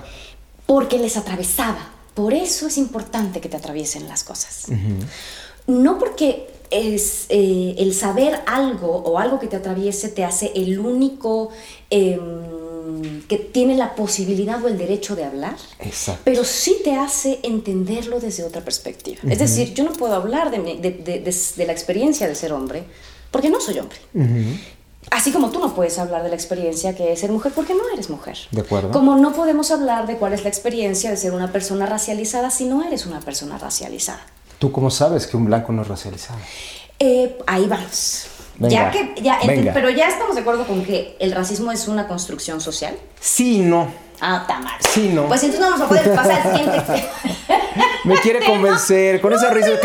Porque les atravesaba. Por eso es importante que te atraviesen las cosas. No porque es, eh, el saber algo o algo que te atraviese te hace el único em, que tiene la posibilidad o el derecho de hablar. Exacto. pero sí te hace entenderlo desde otra perspectiva. Es decir, yo no puedo hablar de, mi- de- de- de- de la experiencia de ser hombre porque no soy hombre. Así como tú no puedes hablar de la experiencia que es ser mujer porque no eres mujer. De acuerdo. Como no podemos hablar de cuál es la experiencia de ser una persona racializada si no eres una persona racializada. ¿Tú cómo sabes que un blanco no es racializado? Eh, ahí vamos. Venga, ya que, ya, venga. pero ya estamos de acuerdo con que el racismo es una construcción social. Sí, no. Ah, Tamar. Sí, no. Pues entonces no vamos a poder (laughs) pasar al siguiente. Me quiere (laughs) convencer con esa risa. Ok,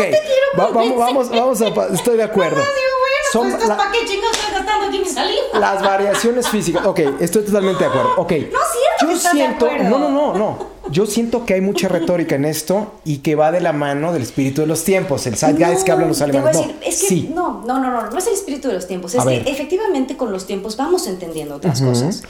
Va- vamos, vamos, vamos a. Estoy de acuerdo. (laughs) Son Son la- ¿Para qué chingados estoy gastando aquí mi las variaciones físicas. Ok, estoy totalmente de acuerdo. Ok. No es cierto Yo que estás de siento. acuerdo. No, no, no, no. Yo siento que hay mucha retórica en esto y que va de la mano del espíritu de los tiempos. El zeitgeist que hablan los alemanes. No, es que sí. no, no, no, no, no es el espíritu de los tiempos. Es A que ver. efectivamente con los tiempos vamos entendiendo otras cosas.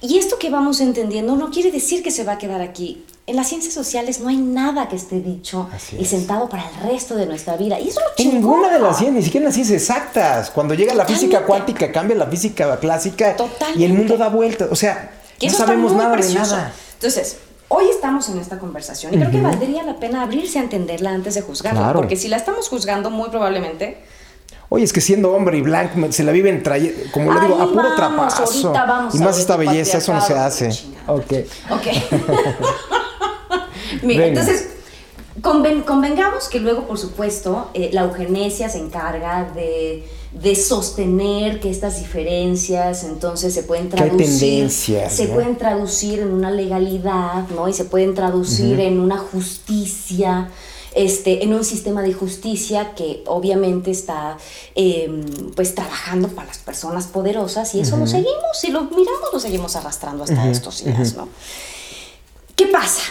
Y esto que vamos entendiendo no quiere decir que se va a quedar aquí. En las ciencias sociales no hay nada que esté dicho Así y es. sentado para el resto de nuestra vida. Y eso es lo ninguna de las ciencias, ni siquiera las ciencias exactas. Cuando llega la física Totalmente. cuántica, cambia la física clásica y el Totalmente. mundo da vueltas. O sea, Que no sabemos nada precioso. de nada. Entonces, hoy estamos en esta conversación y creo que valdría la pena abrirse a entenderla antes de juzgarla. Claro. Porque si la estamos juzgando, muy probablemente Oye, es que siendo hombre y blanco se la viven trayendo, como le digo, Ahí a puro vamos, trapazo. vamos y más esta belleza, eso no se hace. chingada. Ok. Ok. (laughs) Mira, Venga. entonces, conven- convengamos que luego, por supuesto, eh, la eugenesia se encarga de, de sostener que estas diferencias entonces se pueden traducir. se ¿no? pueden traducir en una legalidad, ¿no? Y se pueden traducir en una justicia. Este, en un sistema de justicia que obviamente está eh, pues trabajando para las personas poderosas y eso lo seguimos, si lo miramos lo seguimos arrastrando hasta estos días, ¿no? ¿Qué pasa?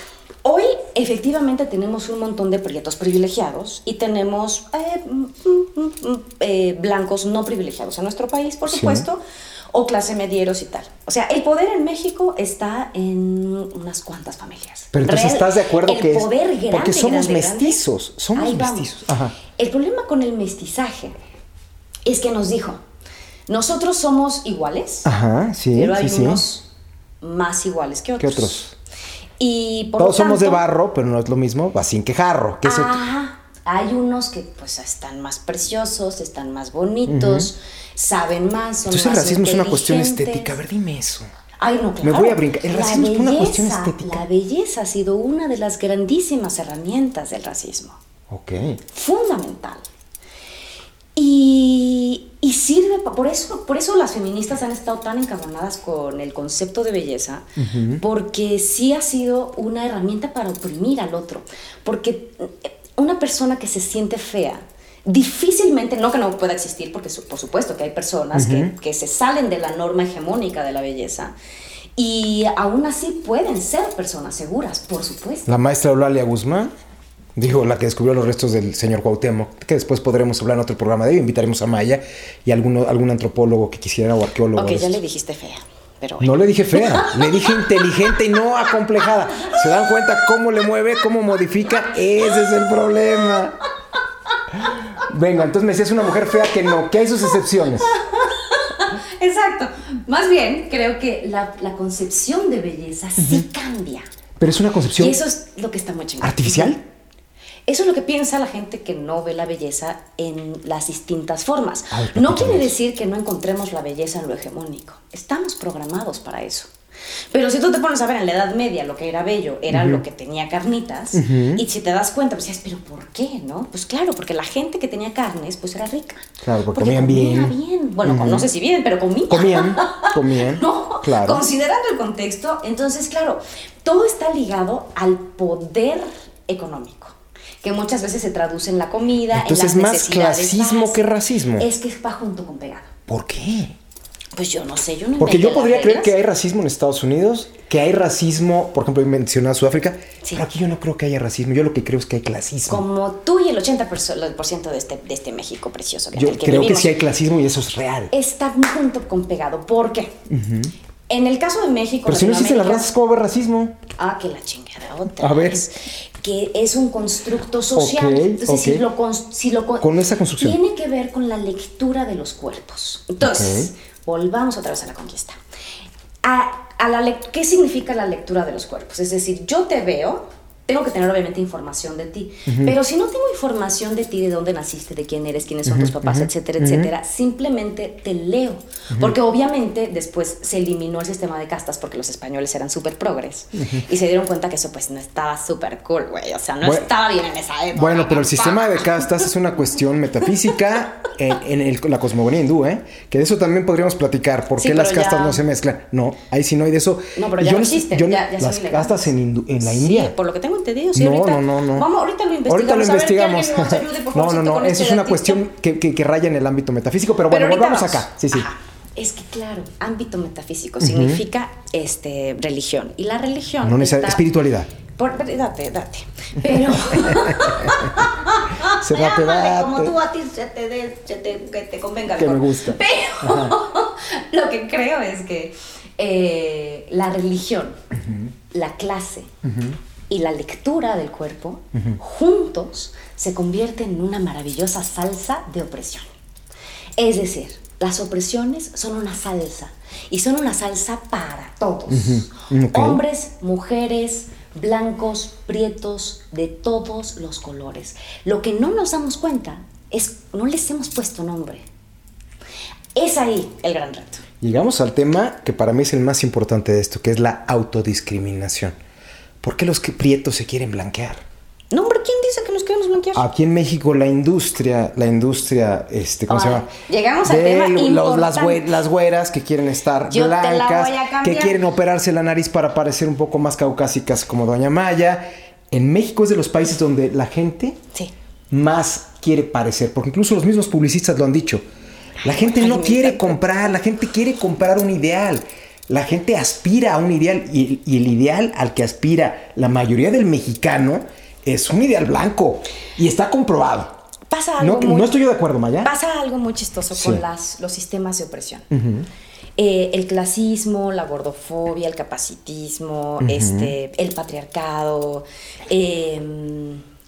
Hoy efectivamente tenemos un montón de prietos privilegiados y tenemos eh, mm, mm, mm, eh, blancos no privilegiados en nuestro país, por Sí. supuesto, o clase medieros y tal. O sea, el poder en México está en unas cuantas familias. Pero entonces Real- estás de acuerdo el que es- poder grande, porque somos grande, grande. mestizos, somos mestizos, ajá. El problema con el mestizaje es que nos dijo, nosotros somos iguales, Ajá, sí, pero hay sí. unos más iguales que otros. ¿Qué otros? Y por Todos lo somos de barro, pero no es lo mismo, sin que jarro. ¿Qué es otro? Ajá. Hay unos que pues están más preciosos, están más bonitos, saben más, son Entonces el racismo es una cuestión estética. A ver, dime eso. Ay, no, Me claro. voy a brincar. El racismo es una cuestión estética. La belleza ha sido una de las grandísimas herramientas del racismo. Ok. fundamental. Y, y sirve, pa- por eso, por eso las feministas han estado tan encabronadas con el concepto de belleza, porque sí ha sido una herramienta para oprimir al otro. Porque eh, una persona que se siente fea, difícilmente, no que no pueda existir, porque su- por supuesto que hay personas que, que se salen de la norma hegemónica de la belleza, y aún así pueden ser personas seguras, por supuesto. La maestra Eulalia Guzmán Dijo la que descubrió los restos del señor Cuauhtémoc, que después podremos hablar en otro programa de ello. Invitaremos a Maya y alguno, algún antropólogo que quisiera o arqueólogo. Ok, ya le dijiste fea. Pero No le dije fea, le dije inteligente y no acomplejada. ¿Se dan cuenta cómo le mueve, cómo modifica? Ese es el problema. Venga, entonces me decías una mujer fea que no, que hay sus excepciones. Exacto. Más bien, creo que la, la concepción de belleza sí cambia. Pero es una concepción Y eso es lo que está muy artificial. Eso es lo que piensa la gente que no ve la belleza en las distintas formas. No quiere decir que no encontremos la belleza en lo hegemónico. Estamos programados para eso. Pero si tú te pones a ver en la Edad Media lo que era bello era lo que tenía carnitas, y si te das cuenta, pues dices, pero ¿por qué? no? Pues claro, porque la gente que tenía carnes, pues era rica. Claro, porque comían comía bien. bien. Bueno, no sé si bien, pero comía. Comían, comían. (laughs) No, Claro. considerando el contexto, entonces, claro, todo está ligado al poder económico, que muchas veces se traduce en la comida, Entonces, en las más necesidades clasismo que racismo. Es que va junto con pegado. ¿Por qué? Pues yo no sé, yo no Porque yo podría creer que hay racismo en Estados Unidos, que hay racismo, por ejemplo, mencionado Sudáfrica, Sí. pero aquí yo no creo que haya racismo, yo lo que creo es que hay clasismo. Como tú y el 80% por ciento de este, de este México precioso que, Yo que creo que vivimos, sí hay clasismo y eso es real. está junto con pegado. ¿Por qué? En el caso de México, Pero si no existen las razas, ¿cómo va a haber racismo? Ah, que la chingada otra. A ver. vez. Que es un constructo social. Entonces, si lo, cons- si lo con- Con esa construcción. Tiene que ver con la lectura de los cuerpos. Entonces, volvamos otra vez a la conquista. A, a la lec- ¿Qué significa la lectura de los cuerpos? Es decir, yo te veo, tengo que tener obviamente información de ti, pero si no tengo información de ti, de dónde naciste, de quién eres, quiénes son tus papás, etcétera, etcétera, simplemente te leo. Porque obviamente después se eliminó el sistema de castas porque los españoles eran súper progres y se dieron cuenta que eso pues no estaba súper cool, güey. O sea, no Bueno, estaba bien en esa época. Bueno, pero el sistema de castas es una cuestión metafísica (laughs) en, en el- la cosmogonía hindú, ¿eh? Que de eso también podríamos platicar. ¿Por Sí, qué las castas ya- no se mezclan? No, ahí sí no hay de eso. No, pero ya yo no existen, yo ya- ya las castas en, Hindu- en la Sí, India. por lo que tengo no, ahorita, no, no, no. Vamos, ahorita lo investigamos. Ahorita lo a ver que investigamos. ayude, (laughs) no, no, no. Eso este es una cuestión que, que- que raya en el ámbito metafísico, pero bueno, volvamos vamos. acá. Sí, sí. Ajá. Es que claro, ámbito metafísico significa este religión y la religión No está- Espiritualidad. Por, date, date. Pero (laughs) Se date, Ándale, como date. tú a ti se te, dé- se te- que te convenga Que me gusta. Pero (laughs) lo que creo es que eh, la religión, la clase y la lectura del cuerpo juntos se convierten en una maravillosa salsa de opresión. Es decir, las opresiones son una salsa y son una salsa para todos. Hombres, mujeres, blancos, prietos, de todos los colores. Lo que no nos damos cuenta es no les hemos puesto nombre. Es ahí el gran reto. Llegamos al tema que para mí es el más importante de esto, que es la autodiscriminación. ¿Por qué los prietos se quieren blanquear? No, hombre, ¿quién dice que nos queremos blanquear? Aquí en México la industria, la industria, este, ¿cómo se llama? llegamos al De tema los- las, importante. güe- las güeras que quieren estar Yo blancas, que quieren operarse la nariz para parecer un poco más caucásicas como Doña Maya. En México es de los países donde la gente Sí. más quiere parecer, porque incluso los mismos publicistas lo han dicho. La gente no quiere comprar, la gente quiere comprar un ideal. La gente aspira a un ideal y, y el ideal al que aspira la mayoría del mexicano es un ideal blanco y está comprobado. Pasa algo No, muy- no estoy yo de acuerdo, Maya. Pasa algo muy chistoso Sí. con las, los sistemas de opresión. Eh, el clasismo, la gordofobia, el capacitismo, este, el patriarcado, eh,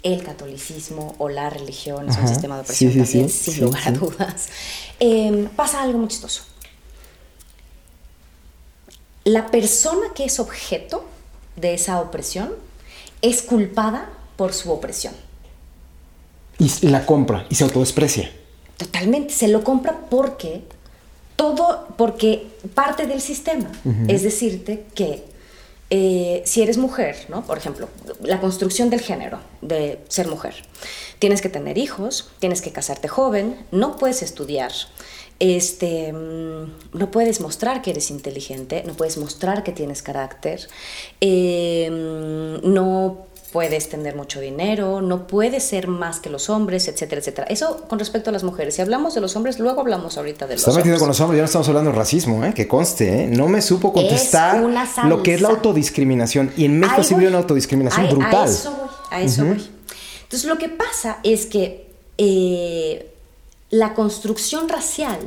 el catolicismo o la religión es un sistema de opresión Sí, sí, también, sin lugar a dudas. Eh, pasa algo muy chistoso. La persona que es objeto de esa opresión es culpada por su opresión. Y la compra y se autodesprecia. Totalmente, se lo compra porque todo, porque parte del sistema. Es decirte que eh, si eres mujer, ¿no? Por ejemplo, la construcción del género de ser mujer. Tienes que tener hijos, tienes que casarte joven, no puedes estudiar. Este, mm, no puedes mostrar que eres inteligente, no puedes mostrar que tienes carácter, eh, mm, no puedes tener mucho dinero, no puedes ser más que los hombres, etcétera, etcétera. Eso con respecto a las mujeres. Si hablamos de los hombres, luego hablamos ahorita de los Está metido con los hombres, ya no estamos hablando de racismo, ¿eh? que conste, ¿eh? no me supo contestar lo que es la autodiscriminación. Y en México sí vive una autodiscriminación brutal. A eso voy, a eso voy. Entonces lo que pasa es que eh, la construcción racial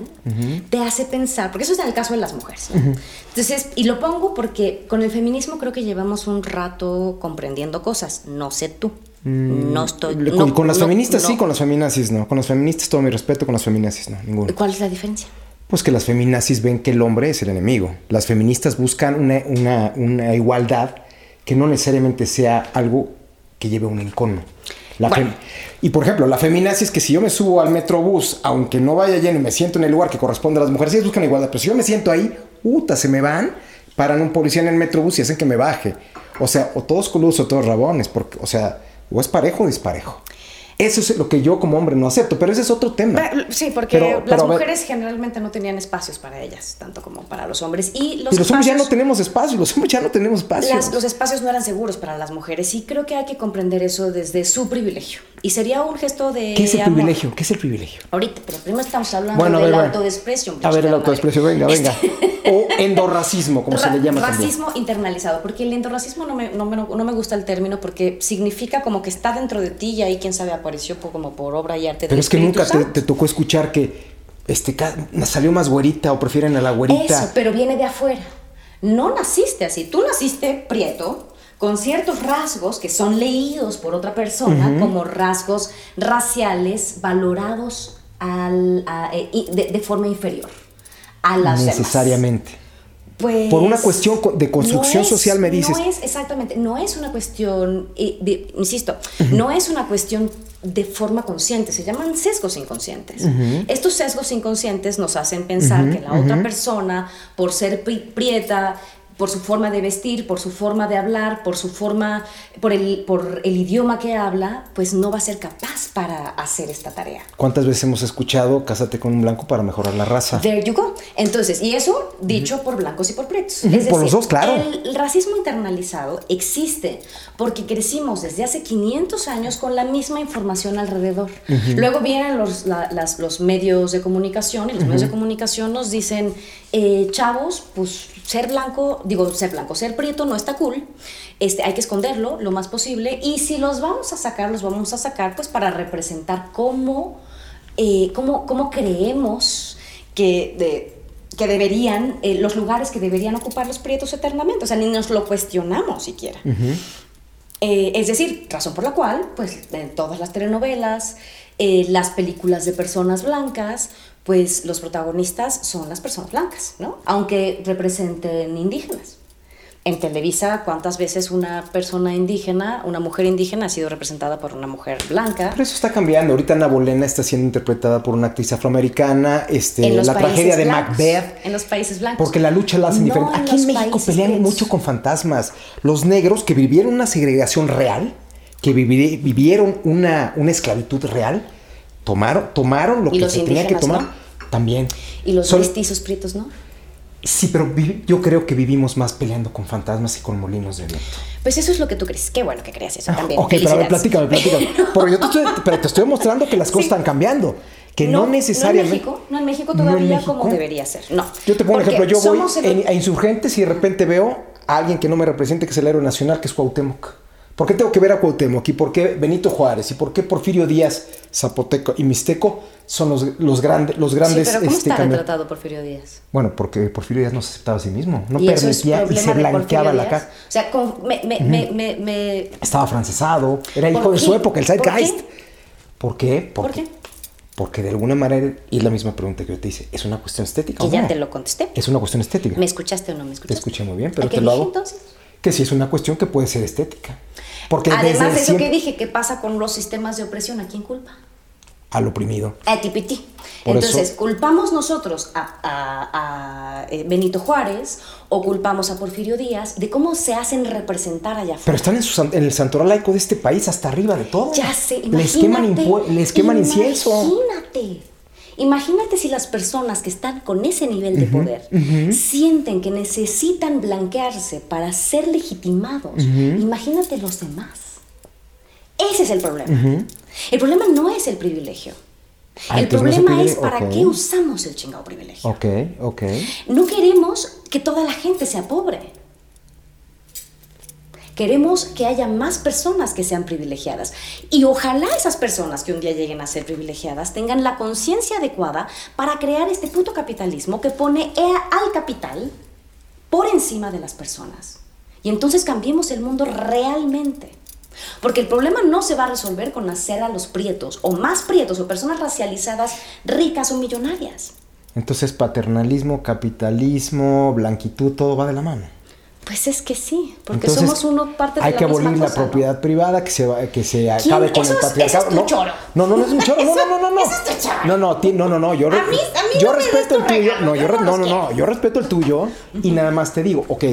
te hace pensar, porque eso es en el caso de las mujeres. Entonces, y lo pongo porque con el feminismo creo que llevamos un rato comprendiendo cosas, no sé tú. Mm, no estoy. Con, las feministas sí, con las feminazis no. Con las feministas todo mi respeto, con las feminazis no, ninguno. ¿Cuál es la diferencia? Pues que las feminazis ven que el hombre es el enemigo. Las feministas buscan una, una igualdad que no necesariamente sea algo que lleve un encono. Y por ejemplo, la feminazi es que si yo me subo al metrobús, aunque no vaya lleno y me siento en el lugar que corresponde a las mujeres, ellas buscan igualdad, pero si yo me siento ahí, puta, se me van, paran un policía en el metrobús y hacen que me baje. O sea, o todos coludos o todos rabones, porque, o sea, o es parejo o disparejo. Eso es lo que yo como hombre no acepto, pero ese es otro tema. Sí, porque las mujeres generalmente no tenían espacios para ellas, tanto como para los hombres. Y los, los hombres ya no tenemos espacio, los hombres ya no tenemos espacio. los espacios no eran seguros para las mujeres y creo que hay que comprender eso desde su privilegio. Y sería un gesto de. ¿Qué es el privilegio? ¿Qué es el privilegio? Ahorita, pero primero estamos hablando del autodesprecio. A ver, el autodesprecio, venga, venga. O endorracismo, como se le llama Racismo internalizado, porque el endorracismo no me, no, me, no me gusta el término porque significa como que está dentro de ti y ahí quién sabe apareció como por obra y arte Pero es que nunca te, tocó escuchar que este, salió más güerita o prefieren a la güerita. Eso, pero viene de afuera. No naciste así, tú naciste prieto, con ciertos rasgos que son leídos por otra persona como rasgos raciales valorados al, eh, de, forma inferior a las Necesariamente. Pues, por una cuestión de construcción social me dices. No es, exactamente, no es una cuestión, eh, de, insisto, no es una cuestión de forma consciente, se llaman sesgos inconscientes. Estos sesgos inconscientes nos hacen pensar que la otra persona, por ser prieta, por su forma de vestir, por su forma de hablar, por su forma, por el, por el idioma que habla, pues no va a ser capaz para hacer esta tarea. ¿Cuántas veces hemos escuchado cásate con un blanco para mejorar la raza? There you go. Entonces, y eso dicho por blancos y por pretos. Es por los dos, claro. El racismo internalizado existe porque crecimos desde hace 500 años con la misma información alrededor. Luego vienen los, los medios de comunicación y los medios de comunicación nos dicen, eh, chavos, pues ser blanco, digo ser blanco, ser prieto no está cool, este, hay que esconderlo lo más posible y si los vamos a sacar, los vamos a sacar pues para representar cómo, eh, cómo, creemos que, que deberían, eh, los lugares que deberían ocupar los prietos eternamente, o sea, ni nos lo cuestionamos siquiera. es decir, razón por la cual, pues en todas las telenovelas, las películas de personas blancas, pues los protagonistas son las personas blancas, ¿no? Aunque representen indígenas. En Televisa, ¿cuántas veces una persona indígena, una mujer indígena ha sido representada por una mujer blanca? Pero eso está cambiando. Ahorita Ana Bolena está siendo interpretada por una actriz afroamericana. Este, la tragedia de Macbeth. En los países blancos. Porque la lucha la hacen diferente. Aquí en México pelean mucho con fantasmas. Los negros que vivieron una segregación real, que vivieron una, una esclavitud real, tomaron, tomaron lo que se tenía que tomar. También. Y los mestizos prietos, ¿no? Sí, pero yo creo que vivimos más peleando con fantasmas y con molinos de viento. Pues eso es lo que tú crees. Qué bueno que creas eso también. Ok, pero a ver, platícame, platícame. (laughs) Porque yo te estoy, pero te estoy mostrando que las cosas están cambiando. Que no, necesariamente. No en México, no en México todavía como debería ser. No. Yo te pongo un ejemplo. Yo voy a Insurgentes y de repente veo a alguien que no me represente, que es el héroe nacional, que es Cuauhtémoc. ¿Por qué tengo que ver a Cuauhtémoc? ¿Y por qué Benito Juárez? ¿Y por qué Porfirio Díaz, Zapoteco y Mixteco son los, los, grandes los grandes... Sí, pero ¿cómo este, está retratado Porfirio Díaz? Bueno, porque Porfirio Díaz no se aceptaba a sí mismo. No permitía y se blanqueaba la cara. O sea, me, Estaba francesado. Era hijo de su época, el Zeitgeist. ¿Por qué? ¿Por qué? Porque de alguna manera, y es la misma pregunta que yo te hice, ¿es una cuestión estética? Que ya te lo contesté. Es una cuestión estética. ¿Me escuchaste o no me escuchaste? Te escuché muy bien, pero te lo hago. entonces? Que sí es una cuestión que puede ser estética. Porque Además de eso que dije, ¿qué pasa con los sistemas de opresión? ¿A quién culpa? Al oprimido. A Tipiti. Entonces, ¿culpamos nosotros a, eh, Benito Juárez o culpamos a Porfirio Díaz de cómo se hacen representar allá afuera? Pero están en, en el santoral laico de este país hasta arriba de todo. Ya sé, imagínate. Les queman, les queman incienso. Imagínate. Imagínate si las personas que están con ese nivel de poder sienten que necesitan blanquearse para ser legitimados. Imagínate los demás. Ese es el problema. El problema no es el privilegio. El problema es para qué usamos el chingado privilegio. Ok, ok. No queremos que toda la gente sea pobre Queremos que haya más personas que sean privilegiadas. Y ojalá esas personas que un día lleguen a ser privilegiadas tengan la conciencia adecuada para crear este puto capitalismo que pone al capital por encima de las personas. Y entonces cambiemos el mundo realmente. Porque el problema no se va a resolver con hacer a los prietos, o más prietos, o personas racializadas ricas o millonarias. Entonces paternalismo, capitalismo, blanquitud, todo va de la mano. Pues es que sí, porque somos uno parte de hay la que abolir la propiedad privada, que se, que se acabe con el patriarcado. no, no, no, no es un choro. No, no, no, no. No, no, no, no, no, no. Yo, yo respeto el tuyo. No, yo, no, no, no. Yo respeto el tuyo y nada más te digo, ok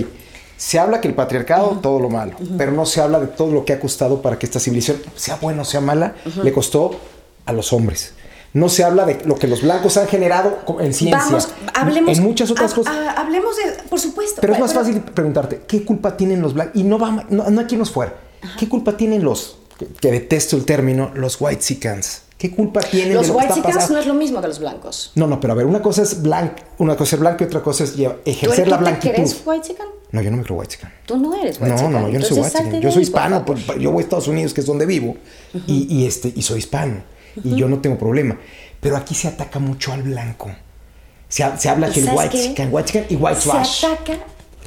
se habla que el patriarcado, todo lo malo, pero no se habla de todo lo que ha costado para que esta civilización, sea buena o sea mala, le costó a los hombres. No se habla de lo que los blancos han generado en ciencia. Vamos, hablemos. En muchas otras cosas. hablemos de, por supuesto. Pero es más fácil preguntarte, ¿qué culpa tienen los blancos? Y no va, no, no aquí nos fuera. ¿Qué culpa tienen los, que, detesto el término, los white sicans? ¿Qué culpa tienen los de lo white no es lo mismo que los blancos. No, no, pero a ver, una cosa es blanco, una cosa es blanco y otra cosa es ejercer la blanquitud. ¿Tú eres white no, yo no me creo white chican. Tú no eres white No, no, no, yo no soy white chican. Yo soy hispano. Pues, yo voy a Estados Unidos, que es donde vivo, y, este, y soy hispano. Y yo no tengo problema. Pero aquí se ataca mucho al blanco. Se, se habla que el white chican, white chican y white trash. Se ataca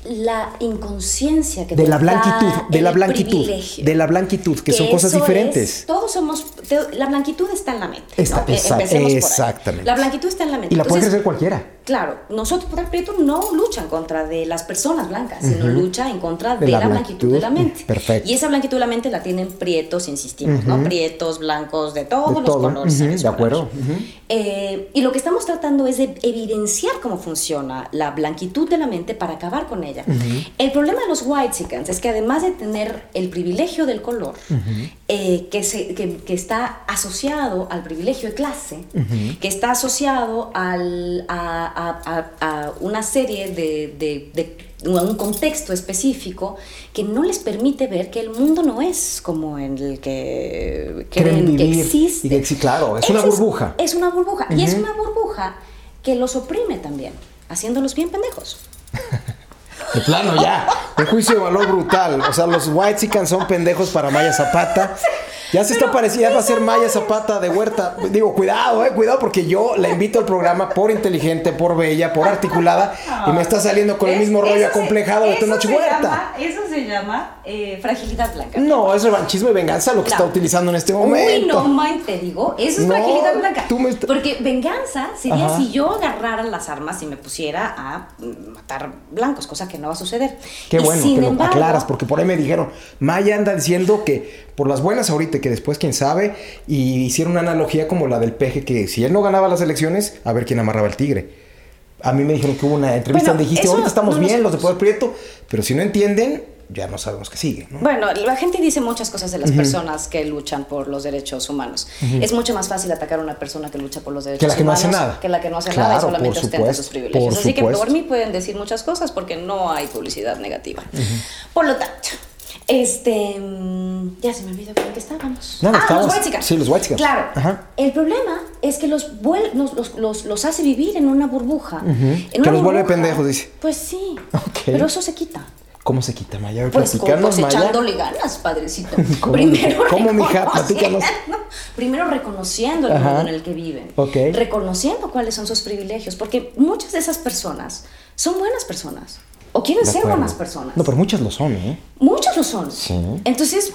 la inconsciencia que de la blanquitud, de la blanquitud, de la blanquitud, que, son cosas diferentes. todos somos, la blanquitud está en la mente. Está, exactamente. La blanquitud está en la mente. Y la puede ejercer cualquiera. Claro, nosotros, por ejemplo, no luchan contra de las personas blancas, sino lucha en contra de, la, blanquitud, de la mente. Perfecto. Y esa blanquitud de la mente la tienen prietos, insistimos, ¿no? Prietos, blancos, de todos los colores. de acuerdo. Eh, y lo que estamos tratando es de evidenciar cómo funciona la blanquitud de la mente para acabar con ella. El problema de los white es que además de tener el privilegio del color, eh, que, se, que, está asociado al privilegio de clase, que está asociado al, a, una serie de, de, un contexto específico que no les permite ver que el mundo no es como en el que creen que existe. claro, es una burbuja. Es, una burbuja. Y es una burbuja que los oprime también, haciéndolos bien pendejos. De plano, ya. Un juicio de valor brutal. O sea, los White son pendejos para Maya Zapata. (laughs) Ya se está pareciendo, va a ser Maya Zapata de Huerta. Digo, cuidado, eh, cuidado, porque yo la invito al programa por inteligente, por bella, por articulada, y me está saliendo con el mismo rollo acomplejado de tu noche Huerta. eso se llama eh, fragilidad blanca. No, es revanchismo y venganza lo que está utilizando en este momento. Uy, no, man, te digo, eso es fragilidad blanca. Porque venganza sería si yo agarrara las armas y me pusiera a matar blancos, cosa que no va a suceder. Qué bueno que lo aclaras, porque por ahí me dijeron, Maya anda diciendo que por las buenas ahorita, que después quién sabe, y hicieron una analogía como la del peje, que si él no ganaba las elecciones, a ver quién amarraba el tigre. A mí me dijeron que hubo una entrevista donde dijiste, ahorita estamos bien, los de Poder Prieto, pero si no entienden, ya no sabemos qué sigue. Bueno, la gente dice muchas cosas de las personas que luchan por los derechos humanos. Es mucho más fácil atacar a una persona que lucha por los derechos humanos que la que no hace nada. Que la que no hace nada y solamente ostenta sus privilegios. Así que por mí pueden decir muchas cosas porque no hay publicidad negativa. Por lo tanto, este. Mm, ya se me olvidó con qué estábamos. No, ah, los White Sí, los White Claro. El problema es que los, los, los, los, hace vivir en una burbuja. que los vuelve pendejos, dice. Pues sí. Pero eso se quita. ¿Cómo se quita, Maya? Pues cosechándole ganas, padrecito. (laughs) Primero ¿Cómo, mija? Platícanos. (laughs) Primero reconociendo el mundo en el que viven. Reconociendo cuáles son sus privilegios. Porque muchas de esas personas son buenas personas. O quieren ser buenas personas. No, pero muchas lo son, ¿eh? Muchas lo son. Sí. Entonces,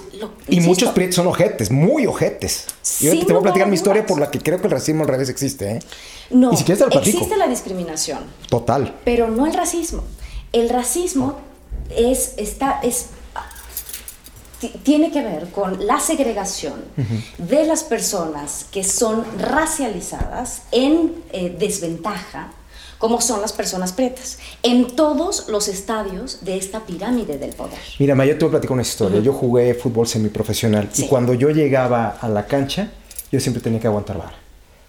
Y muchos prietos son ojetes, muy ojetes. y ahorita te voy a platicar mi historia por la que creo que el racismo al revés existe, ¿eh? No, y si quieres te lo existe la discriminación. Total. Pero no el racismo. El racismo es, está, es, tiene que ver con la segregación de las personas que son racializadas en eh, desventaja como son las personas pretas, en todos los estadios de esta pirámide del poder. Mira, Maya, te voy a platicar una historia. Yo jugué fútbol semiprofesional y cuando yo llegaba a la cancha, yo siempre tenía que aguantar vara.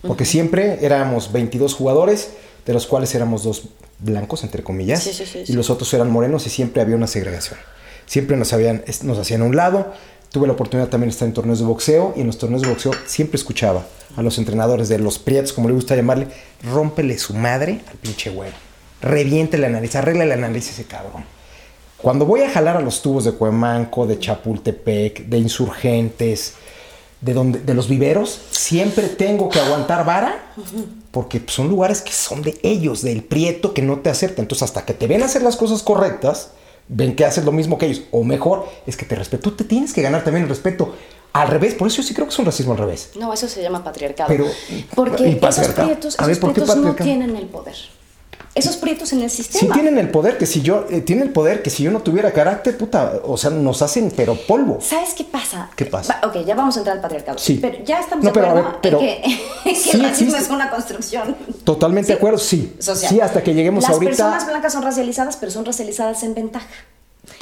Porque siempre éramos 22 jugadores, de los cuales éramos dos blancos, entre comillas, y los otros eran morenos y siempre había una segregación. Siempre nos, habían, nos hacían a un lado. Tuve la oportunidad también de estar en torneos de boxeo y en los torneos de boxeo siempre escuchaba a los entrenadores de los prietos, como le gusta llamarle, rómpele su madre al pinche güero. Reviente la nariz, arregla la nariz ese cabrón. Cuando voy a jalar a los tubos de Cuemanco, de Chapultepec, de Insurgentes, de, donde, de los viveros, siempre tengo que aguantar vara porque son lugares que son de ellos, del prieto que no te acepta. Entonces, hasta que te ven hacer las cosas correctas, ven que haces lo mismo que ellos, o mejor, es que te respeto. Tú te tienes que ganar también el respeto. Al revés, por eso yo sí creo que es un racismo al revés. No, eso se llama patriarcado. Pero, porque esos prietos, esos prietos no tienen el poder esos prietos en el sistema. Sí tienen el poder, que si yo, eh, tienen el poder que si yo no tuviera carácter, puta, o sea, nos hacen pero polvo. ¿Sabes qué pasa? ¿Qué pasa? ok, ya vamos a entrar al patriarcado. Sí. Pero ya estamos de acuerdo en que, (laughs) el racismo es una construcción. Totalmente de acuerdo, sí. Sí, hasta que lleguemos ahorita. Las personas blancas son racializadas, pero son racializadas en ventaja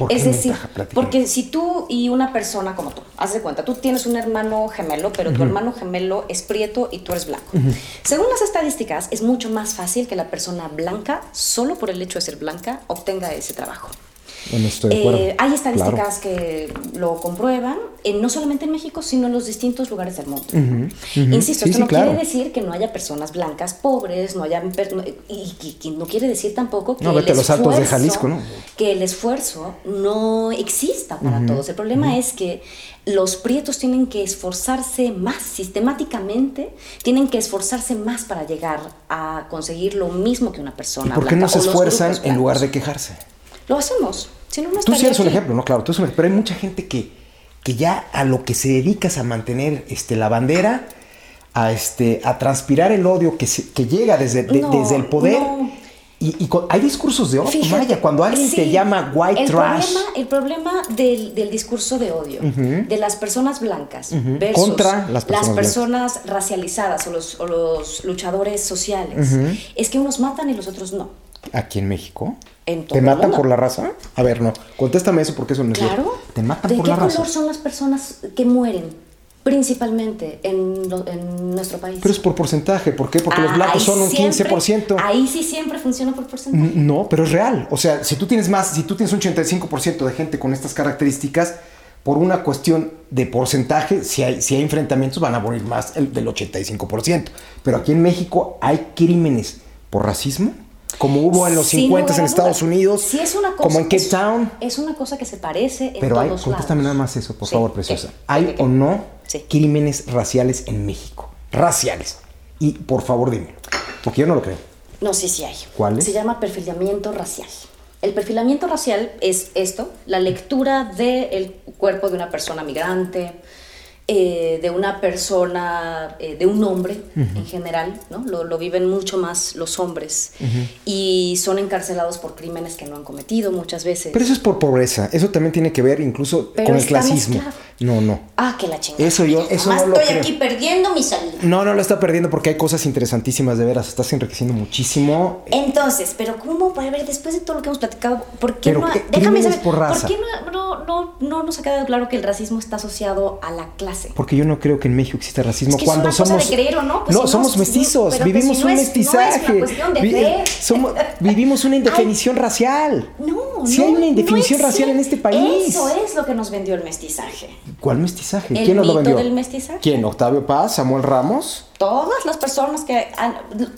es decir, porque si tú y una persona como tú, haz de cuenta, tú tienes un hermano gemelo, pero tu hermano gemelo es prieto y tú eres blanco. Según las estadísticas, es mucho más fácil que la persona blanca, solo por el hecho de ser blanca, obtenga ese trabajo. Eh, hay estadísticas que lo comprueban, no solamente en México, sino en los distintos lugares del mundo. Insisto, esto no quiere decir que no haya personas blancas pobres, no haya y, no quiere decir tampoco que, el, esfuerzo, de Jalisco, ¿no? que el esfuerzo no exista para todos. El problema es que los prietos tienen que esforzarse más sistemáticamente, tienen que esforzarse más para llegar a conseguir lo mismo que una persona. ¿Y ¿Por qué no se esfuerzan en lugar de quejarse? Lo hacemos. Tú sí eres un ejemplo, ¿no? Claro, tú eres un ejemplo. Pero hay mucha gente que, que ya a lo que se dedicas a mantener este, la bandera, a, este, a transpirar el odio que, que llega desde, desde el poder. Y, hay discursos de odio. Vaya, cuando alguien te llama white el trash. Problema, el problema del, del discurso de odio de las personas blancas versus Contra las personas, racializadas o los, o los luchadores sociales es que unos matan y los otros no. ¿Aquí en México? ¿Te matan por la raza? A ver, no. Contéstame eso porque eso no es Claro. ¿Te matan por la raza? ¿De qué color son las personas que mueren? Principalmente en, nuestro país. Pero es por porcentaje. ¿Por qué? Porque los blancos son un 15%. Ahí sí siempre funciona por porcentaje. No, pero es real. O sea, si tú tienes más, si tú tienes un 85% de gente con estas características, por una cuestión de porcentaje, si hay, si hay enfrentamientos, van a morir más el, del 85%. Pero aquí en México hay crímenes por racismo como hubo en los 50 en Estados Unidos, sí, es una cosa, como en Cape Town. Es una cosa que se parece en Pero hay, contéstame nada más eso, por favor, preciosa. ¿Hay o no crímenes raciales en México? Raciales. Y por favor dime, porque yo no lo creo. No, sí, sí hay. ¿Cuál Se llama perfilamiento racial. El perfilamiento racial es esto, la lectura del cuerpo de una persona migrante, eh, de una persona, eh, de un hombre en general, ¿no? Lo, viven mucho más los hombres y son encarcelados por crímenes que no han cometido muchas veces. Pero eso es por pobreza, eso también tiene que ver incluso con el clasismo. No, no. Ah, que la chingada. Eso yo, eso no lo estoy aquí perdiendo mi salud. No, no lo está perdiendo porque hay cosas interesantísimas de veras, estás enriqueciendo muchísimo. Entonces, pero ¿cómo puede ver después de todo lo que hemos platicado, por qué no, déjame saber, por, qué no, no, no nos ha quedado claro que el racismo está asociado a la clase? Porque yo no creo que en México exista racismo cuando somos. de creer o no, pues no, somos mestizos, vivimos un mestizaje. somos, vivimos una (laughs) indefinición racial. No, sí hay una indefinición racial en este país. Eso es lo que nos vendió el mestizaje. ¿Cuál mestizaje? El ¿Quién nos lo vendió? del mestizaje. ¿Quién? ¿Octavio Paz? ¿Samuel Ramos? todas las personas que han,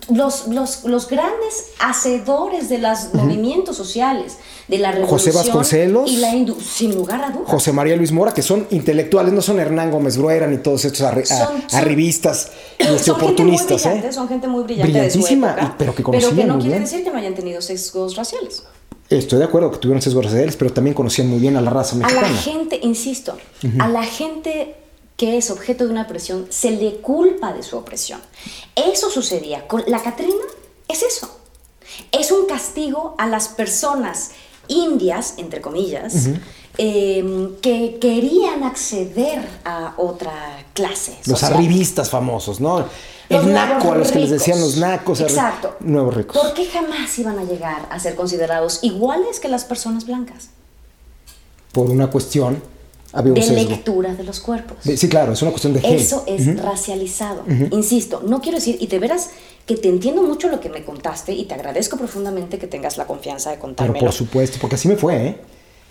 los, los, los, grandes hacedores de los movimientos sociales, de la revolución José Vasconcelos y la sin lugar a dudas. José María Luis Mora, que son intelectuales, no son Hernán Gómez Bruera ni todos estos arribistas y oportunistas. ¿eh? Son gente muy brillante Brillantísima, de su época, pero que Pero que no quiere decir que no hayan tenido sesgos raciales. Estoy de acuerdo que tuvieron sesgos raciales, pero también conocían muy bien a la raza mexicana. A la gente, insisto, a la gente que es objeto de una opresión, se le culpa de su opresión. Eso sucedía con la Catrina, es eso. Es un castigo a las personas indias, entre comillas, em, que querían acceder a otra clase. Los arribistas famosos, ¿no? el naco, a los que les decían los nacos. Exacto. Nuevos ricos. ¿Por qué jamás iban a llegar a ser considerados iguales que las personas blancas? Por una cuestión de lectura de los cuerpos. sí, claro, es una cuestión de Eso es racializado. Insisto, no quiero decir, y de veras que te entiendo mucho lo que me contaste y te agradezco profundamente que tengas la confianza de contármelo. Pero por supuesto, porque así me fue, ¿eh?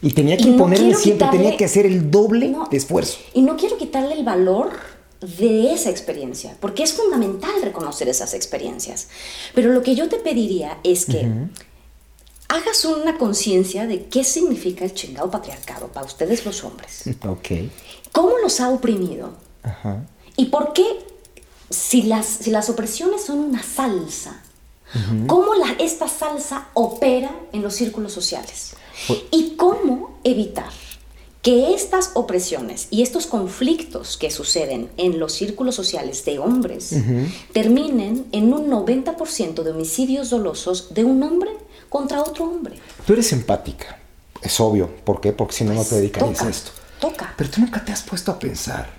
Y tenía que imponerme siempre, tenía que hacer el doble de esfuerzo. Y no quiero quitarle el valor de esa experiencia, porque es fundamental reconocer esas experiencias. Pero lo que yo te pediría es que hagas una conciencia de qué significa el chingado patriarcado para ustedes los hombres. (laughs) Ok. ¿Cómo los ha oprimido? Ajá. ¿Y por qué, si las, si las opresiones son una salsa, cómo la, esta salsa opera en los círculos sociales? Pues ¿Y cómo evitar que estas opresiones y estos conflictos que suceden en los círculos sociales de hombres terminen en un 90% de homicidios dolosos de un hombre contra otro hombre. Tú eres empática, es obvio. ¿Por qué? Porque si no, no te pues, dedicarías a esto. Toca. Pero tú nunca te has puesto a pensar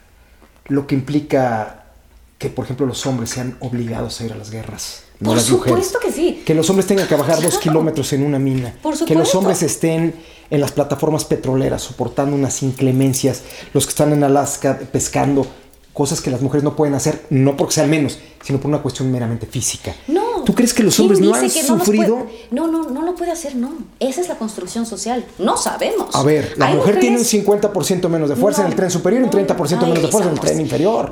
lo que implica que, por ejemplo, los hombres sean obligados a ir a las guerras. No por supuesto que sí. Que los hombres tengan que bajar dos kilómetros en una mina. Por que los hombres estén en las plataformas petroleras soportando unas inclemencias. Los que están en Alaska pescando cosas que las mujeres no pueden hacer, no porque sean menos, sino por una cuestión meramente física. No. ¿Tú crees que los hombres no han sufrido? No, no, no lo puede hacer, no. Esa es la construcción social. No sabemos. A ver, la mujer tiene un 50% menos de fuerza en el tren superior y un 30% menos de fuerza en el tren inferior.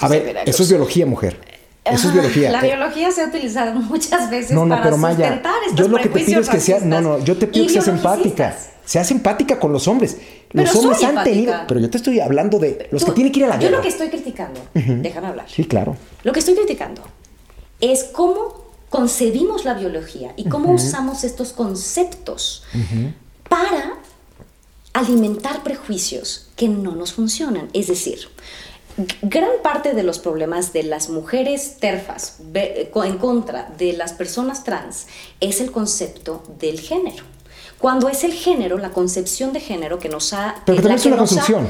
a ver, eso es biología, mujer. Eso es biología. La biología se ha utilizado (laughs) muchas veces no, no, para pero Maya, yo lo que te pido es que sea, no, no, yo te pido que seas empática. Seas empática con los hombres. Los hombres han tenido, pero yo te estoy hablando de los que tienen que ir a la guerra. Yo lo que estoy criticando, déjame hablar. Sí, claro. Lo que estoy criticando es cómo concebimos la biología y cómo usamos estos conceptos para alimentar prejuicios que no nos funcionan. Es decir, gran parte de los problemas de las mujeres terfas en contra de las personas trans es el concepto del género. Cuando es el género, la concepción de género que nos ha... Pero también es una construcción.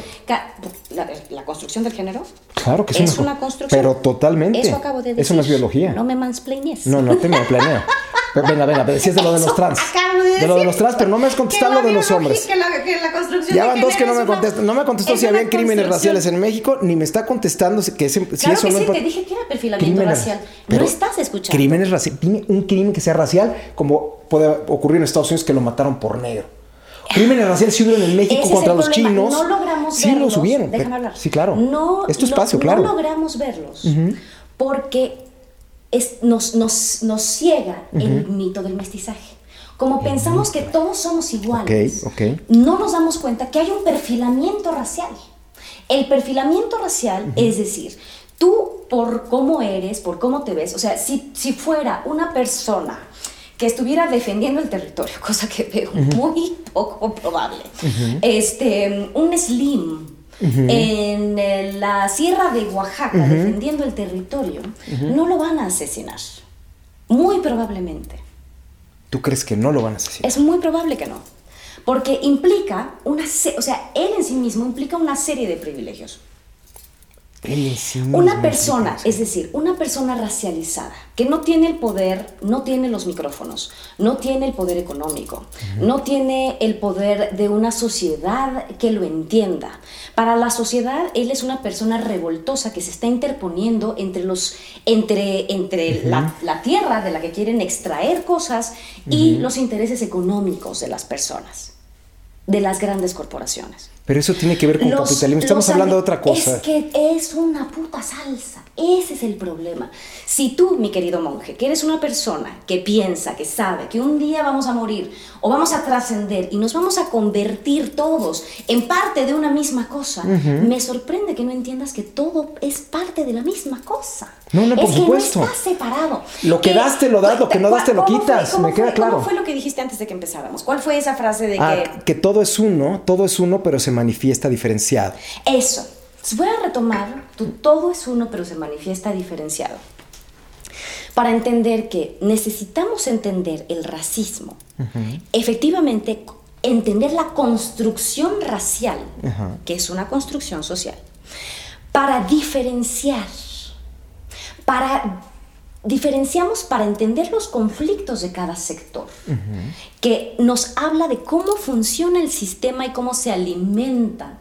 la, construcción del género? Claro que es, una, construcción. Pero totalmente. Eso acabo de decir. Eso no es biología. No me mansplaines. No, no te planeo. (laughs) Venga, venga, es de lo de los trans. De, de lo de los trans, pero no me has contestado lo de los hombres. Que la, que la ya van dos que no me contestan. No me contestó si había crímenes raciales en México, ni me está contestando que es, si claro eso que no sí, te dije que era perfilamiento racial. No estás escuchando. Crímenes raciales. Dime un crimen que sea racial, como puede ocurrir en Estados Unidos que lo mataron por negro. Crímenes raciales sí hubieron en México contra los chinos. No logramos sí verlos. Sí los hubieron. Déjame hablar. Sí, claro. No, es tu espacio, claro. No logramos verlos porque nos, nos, nos, ciega el mito del mestizaje. Como pensamos que todos somos iguales, no nos damos cuenta que hay un perfilamiento racial. El perfilamiento racial es decir, tú por cómo eres, por cómo te ves, o sea, si, si fuera una persona que estuviera defendiendo el territorio, (laughs) cosa que veo muy poco probable. Este, un slim en eh, la sierra de Oaxaca defendiendo el territorio, no lo van a asesinar. Muy probablemente. ¿Tú crees que no lo van a asesinar? Es muy probable que no. Porque implica una, o sea, él en sí mismo implica una serie de privilegios. Una persona, es decir, una persona racializada, que no tiene el poder, no tiene los micrófonos, no tiene el poder económico, no tiene el poder de una sociedad que lo entienda. Para la sociedad, él es una persona revoltosa que se está interponiendo entre, los, entre, entre la, la, tierra de la que quieren extraer cosas y los intereses económicos de las personas, de las grandes corporaciones. Pero eso tiene que ver con capitalismo. Estamos hablando de otra cosa. Es que es una puta salsa. Ese es el problema. Si tú, mi querido monje, que eres una persona que piensa, que sabe que un día vamos a morir o vamos a trascender y nos vamos a convertir todos en parte de una misma cosa, me sorprende que no entiendas que todo es parte de la misma cosa. No, no, por es supuesto. Que no está separado. Lo que, das te lo das, lo que no das te lo quitas. me queda claro. ¿Cómo fue lo que dijiste antes de que empezáramos? ¿Cuál fue esa frase de ah, que... que todo es uno, todo es uno, pero se manifiesta diferenciado. Eso. Voy a retomar, todo es uno, pero se manifiesta diferenciado. Para entender que necesitamos entender el racismo, efectivamente entender la construcción racial, que es una construcción social, para diferenciar, para diferenciamos para entender los conflictos de cada sector, que nos habla de cómo funciona el sistema y cómo se alimenta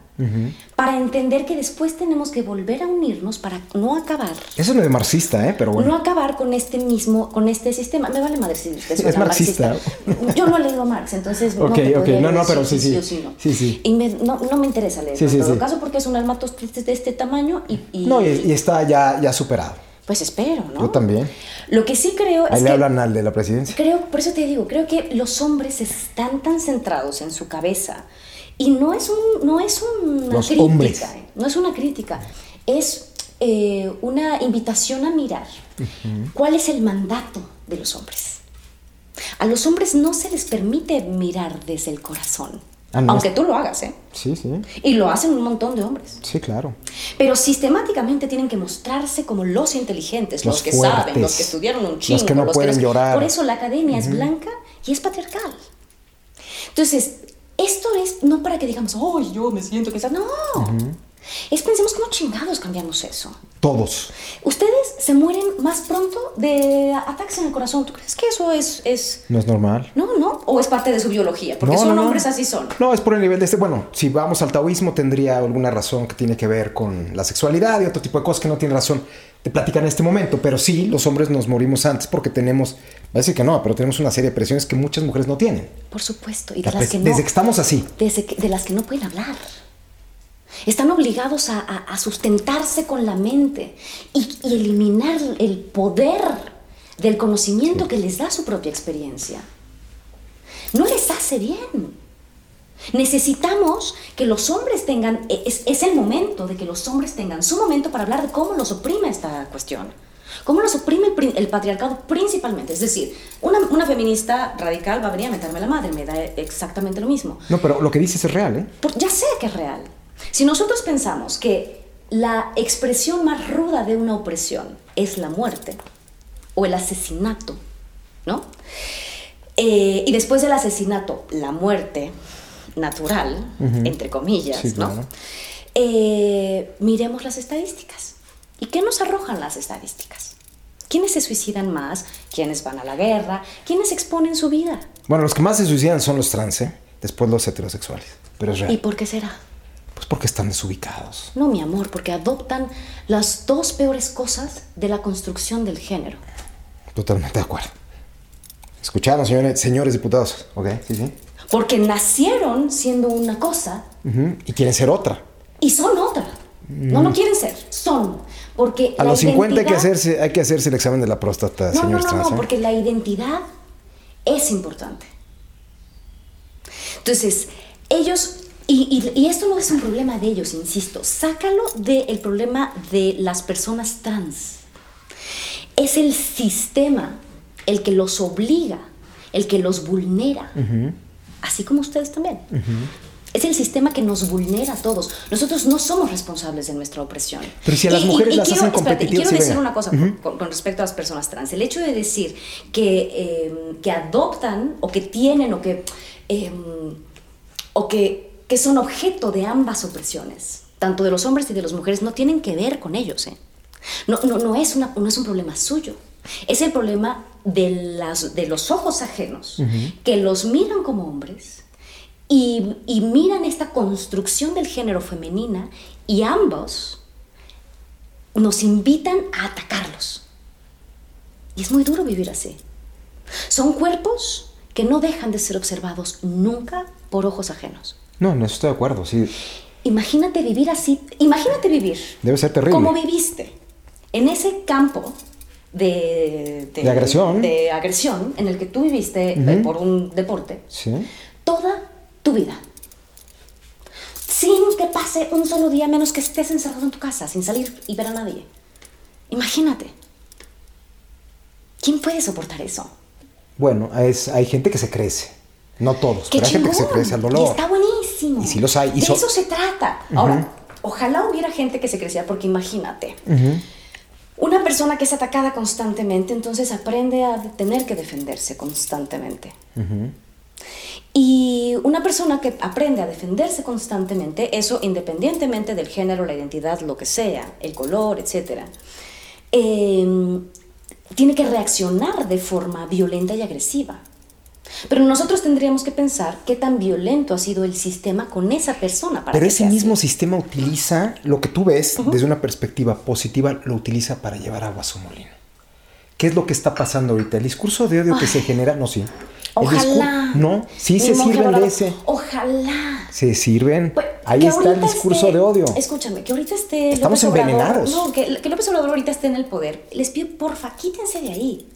para entender que después tenemos que volver a unirnos para no acabar. Eso no es marxista, ¿eh? Pero bueno. No acabar con este mismo, con este sistema. Me vale madre si usted es marxista. Yo no he leído Marx, entonces no te. No, no, pero sí, sí. sí, sí, sí. Y no, no, me interesa leer en todo caso porque es un almatos de este tamaño y... No, y, está ya, ya superado. Pues espero, ¿no? Yo también. Lo que sí creo Ahí es le que... hablan al de la presidencia. Creo, por eso te digo, creo que los hombres están tan centrados en su cabeza y no es, un, no es una Los crítica, hombres. ¿eh? no es una crítica, es eh, una invitación a mirar cuál es el mandato de los hombres. A los hombres no se les permite mirar desde el corazón, Ah, aunque tú lo hagas, ¿eh? Sí, sí. Y lo hacen un montón de hombres. Sí, claro. Pero sistemáticamente tienen que mostrarse como los inteligentes, los, Los que fuertes. saben, los que estudiaron un chingo. Los que no pueden llorar. Por eso la academia es blanca y es patriarcal. Entonces, esto es no para que digamos, ¡ay, yo me siento que está. No. Es pensemos cómo chingados cambiamos eso. Todos. Ustedes se mueren más pronto de ataques en el corazón. ¿Tú crees que eso es, es... No es normal. No, no? ¿O es parte de su biología? Porque No, son no, no. hombres así son. No, es por el nivel de este. Bueno, si vamos al taoísmo, tendría alguna razón que tiene que ver con la sexualidad y otro tipo de cosas que no tiene razón de platicar en este momento. Pero sí, los hombres nos morimos antes porque tenemos, va a decir que no, pero tenemos una serie de presiones que muchas mujeres no tienen. Por supuesto. Y de La las pres- que no... Desde que estamos así. desde que- de las que no pueden hablar. Están obligados a, a- a sustentarse con la mente y, y eliminar el poder del conocimiento que les da su propia experiencia. No les hace bien. Necesitamos que los hombres tengan, e, es, es el momento de que los hombres tengan su momento para hablar de cómo los oprime esta cuestión. Cómo los oprime el, el patriarcado principalmente. Es decir, una, una feminista radical va a venir a meterme la madre, me da exactamente lo mismo. No, pero lo que dices es real, ¿eh? Por- ya sé que es real. Si nosotros pensamos que la expresión más ruda de una opresión es la muerte o el asesinato, ¿no? Eh, y después del asesinato, la muerte natural, entre comillas, Sí, ¿no? claro. Eh, miremos las estadísticas. ¿Y qué nos arrojan las estadísticas? ¿Quiénes se suicidan más? ¿Quiénes van a la guerra? ¿Quiénes exponen su vida? Bueno, los que más se suicidan son los trans, ¿eh? Después los heterosexuales. Pero es real. ¿Y por qué será? Pues porque están desubicados. No, mi amor, porque adoptan las dos peores cosas de la construcción del género. Totalmente de acuerdo. Escucharon, señores, señores diputados. Ok, sí, sí. Porque nacieron siendo una cosa Y quieren ser otra. y son otra. No lo quieren ser, son. Porque A los 50 hay que, hacerse, hay que hacerse el examen de la próstata, No, no, señores no, trans. no, ¿eh? porque la identidad es importante. Entonces, ellos, y, y- y esto no es un problema de ellos, insisto, sácalo del problema de las personas trans. Es el sistema el que los obliga, el que los vulnera, así como ustedes también. Es el sistema que nos vulnera a todos. Nosotros no somos responsables de nuestra opresión. Pero si a las mujeres las hacen espérate, y competitivas, quiero sí, decir venga. una cosa con- con, con respecto a las personas trans. El hecho de decir que, eh, que adoptan o que tienen o que, eh, o que, que son objeto de ambas opresiones, tanto de los hombres y de las mujeres, no tienen que ver con ellos. ¿eh? No, no, no, es una, no es un problema suyo. Es el problema de, las, de los ojos ajenos que los miran como hombres y, y miran esta construcción del género femenina y ambos nos invitan a atacarlos. Y es muy duro vivir así. Son cuerpos que no dejan de ser observados nunca por ojos ajenos. No, no estoy de acuerdo. Sí, Imagínate vivir así, imagínate vivir debe ser terrible. como viviste en ese campo de, De agresión. de agresión en el que tú viviste eh, por un deporte Sí. toda tu vida. Sin que pase un solo día menos que estés encerrado en tu casa, sin salir y ver a nadie. Imagínate. ¿Quién puede soportar eso? Bueno, es, hay gente que se crece. No todos, ¡Qué pero hay gente que se crece al Y dolor. está buenísimo. Y sí los hay, y de eso se trata. Ahora, ojalá hubiera gente que se creciera, porque imagínate. Una persona que es atacada constantemente, entonces aprende a tener que defenderse constantemente. Y una persona que aprende a defenderse constantemente, eso independientemente del género, la identidad, lo que sea, el color, etc., eh, tiene que reaccionar de forma violenta y agresiva. Pero nosotros tendríamos que pensar qué tan violento ha sido el sistema con esa persona para Pero que ese así. mismo sistema utiliza lo que tú ves desde una perspectiva positiva, lo utiliza para llevar agua a su molino. ¿Qué es lo que está pasando ahorita? El discurso de odio que se genera, no sí. Ojalá. No, sí se sirven de ese. Ojalá. Se sirven. Pues, Ahí está el discurso de odio. Escúchame, que ahorita esté. Estamos envenenados. no, que, que, López Obrador ahorita esté en el poder. Les pido, porfa, quítense de ahí.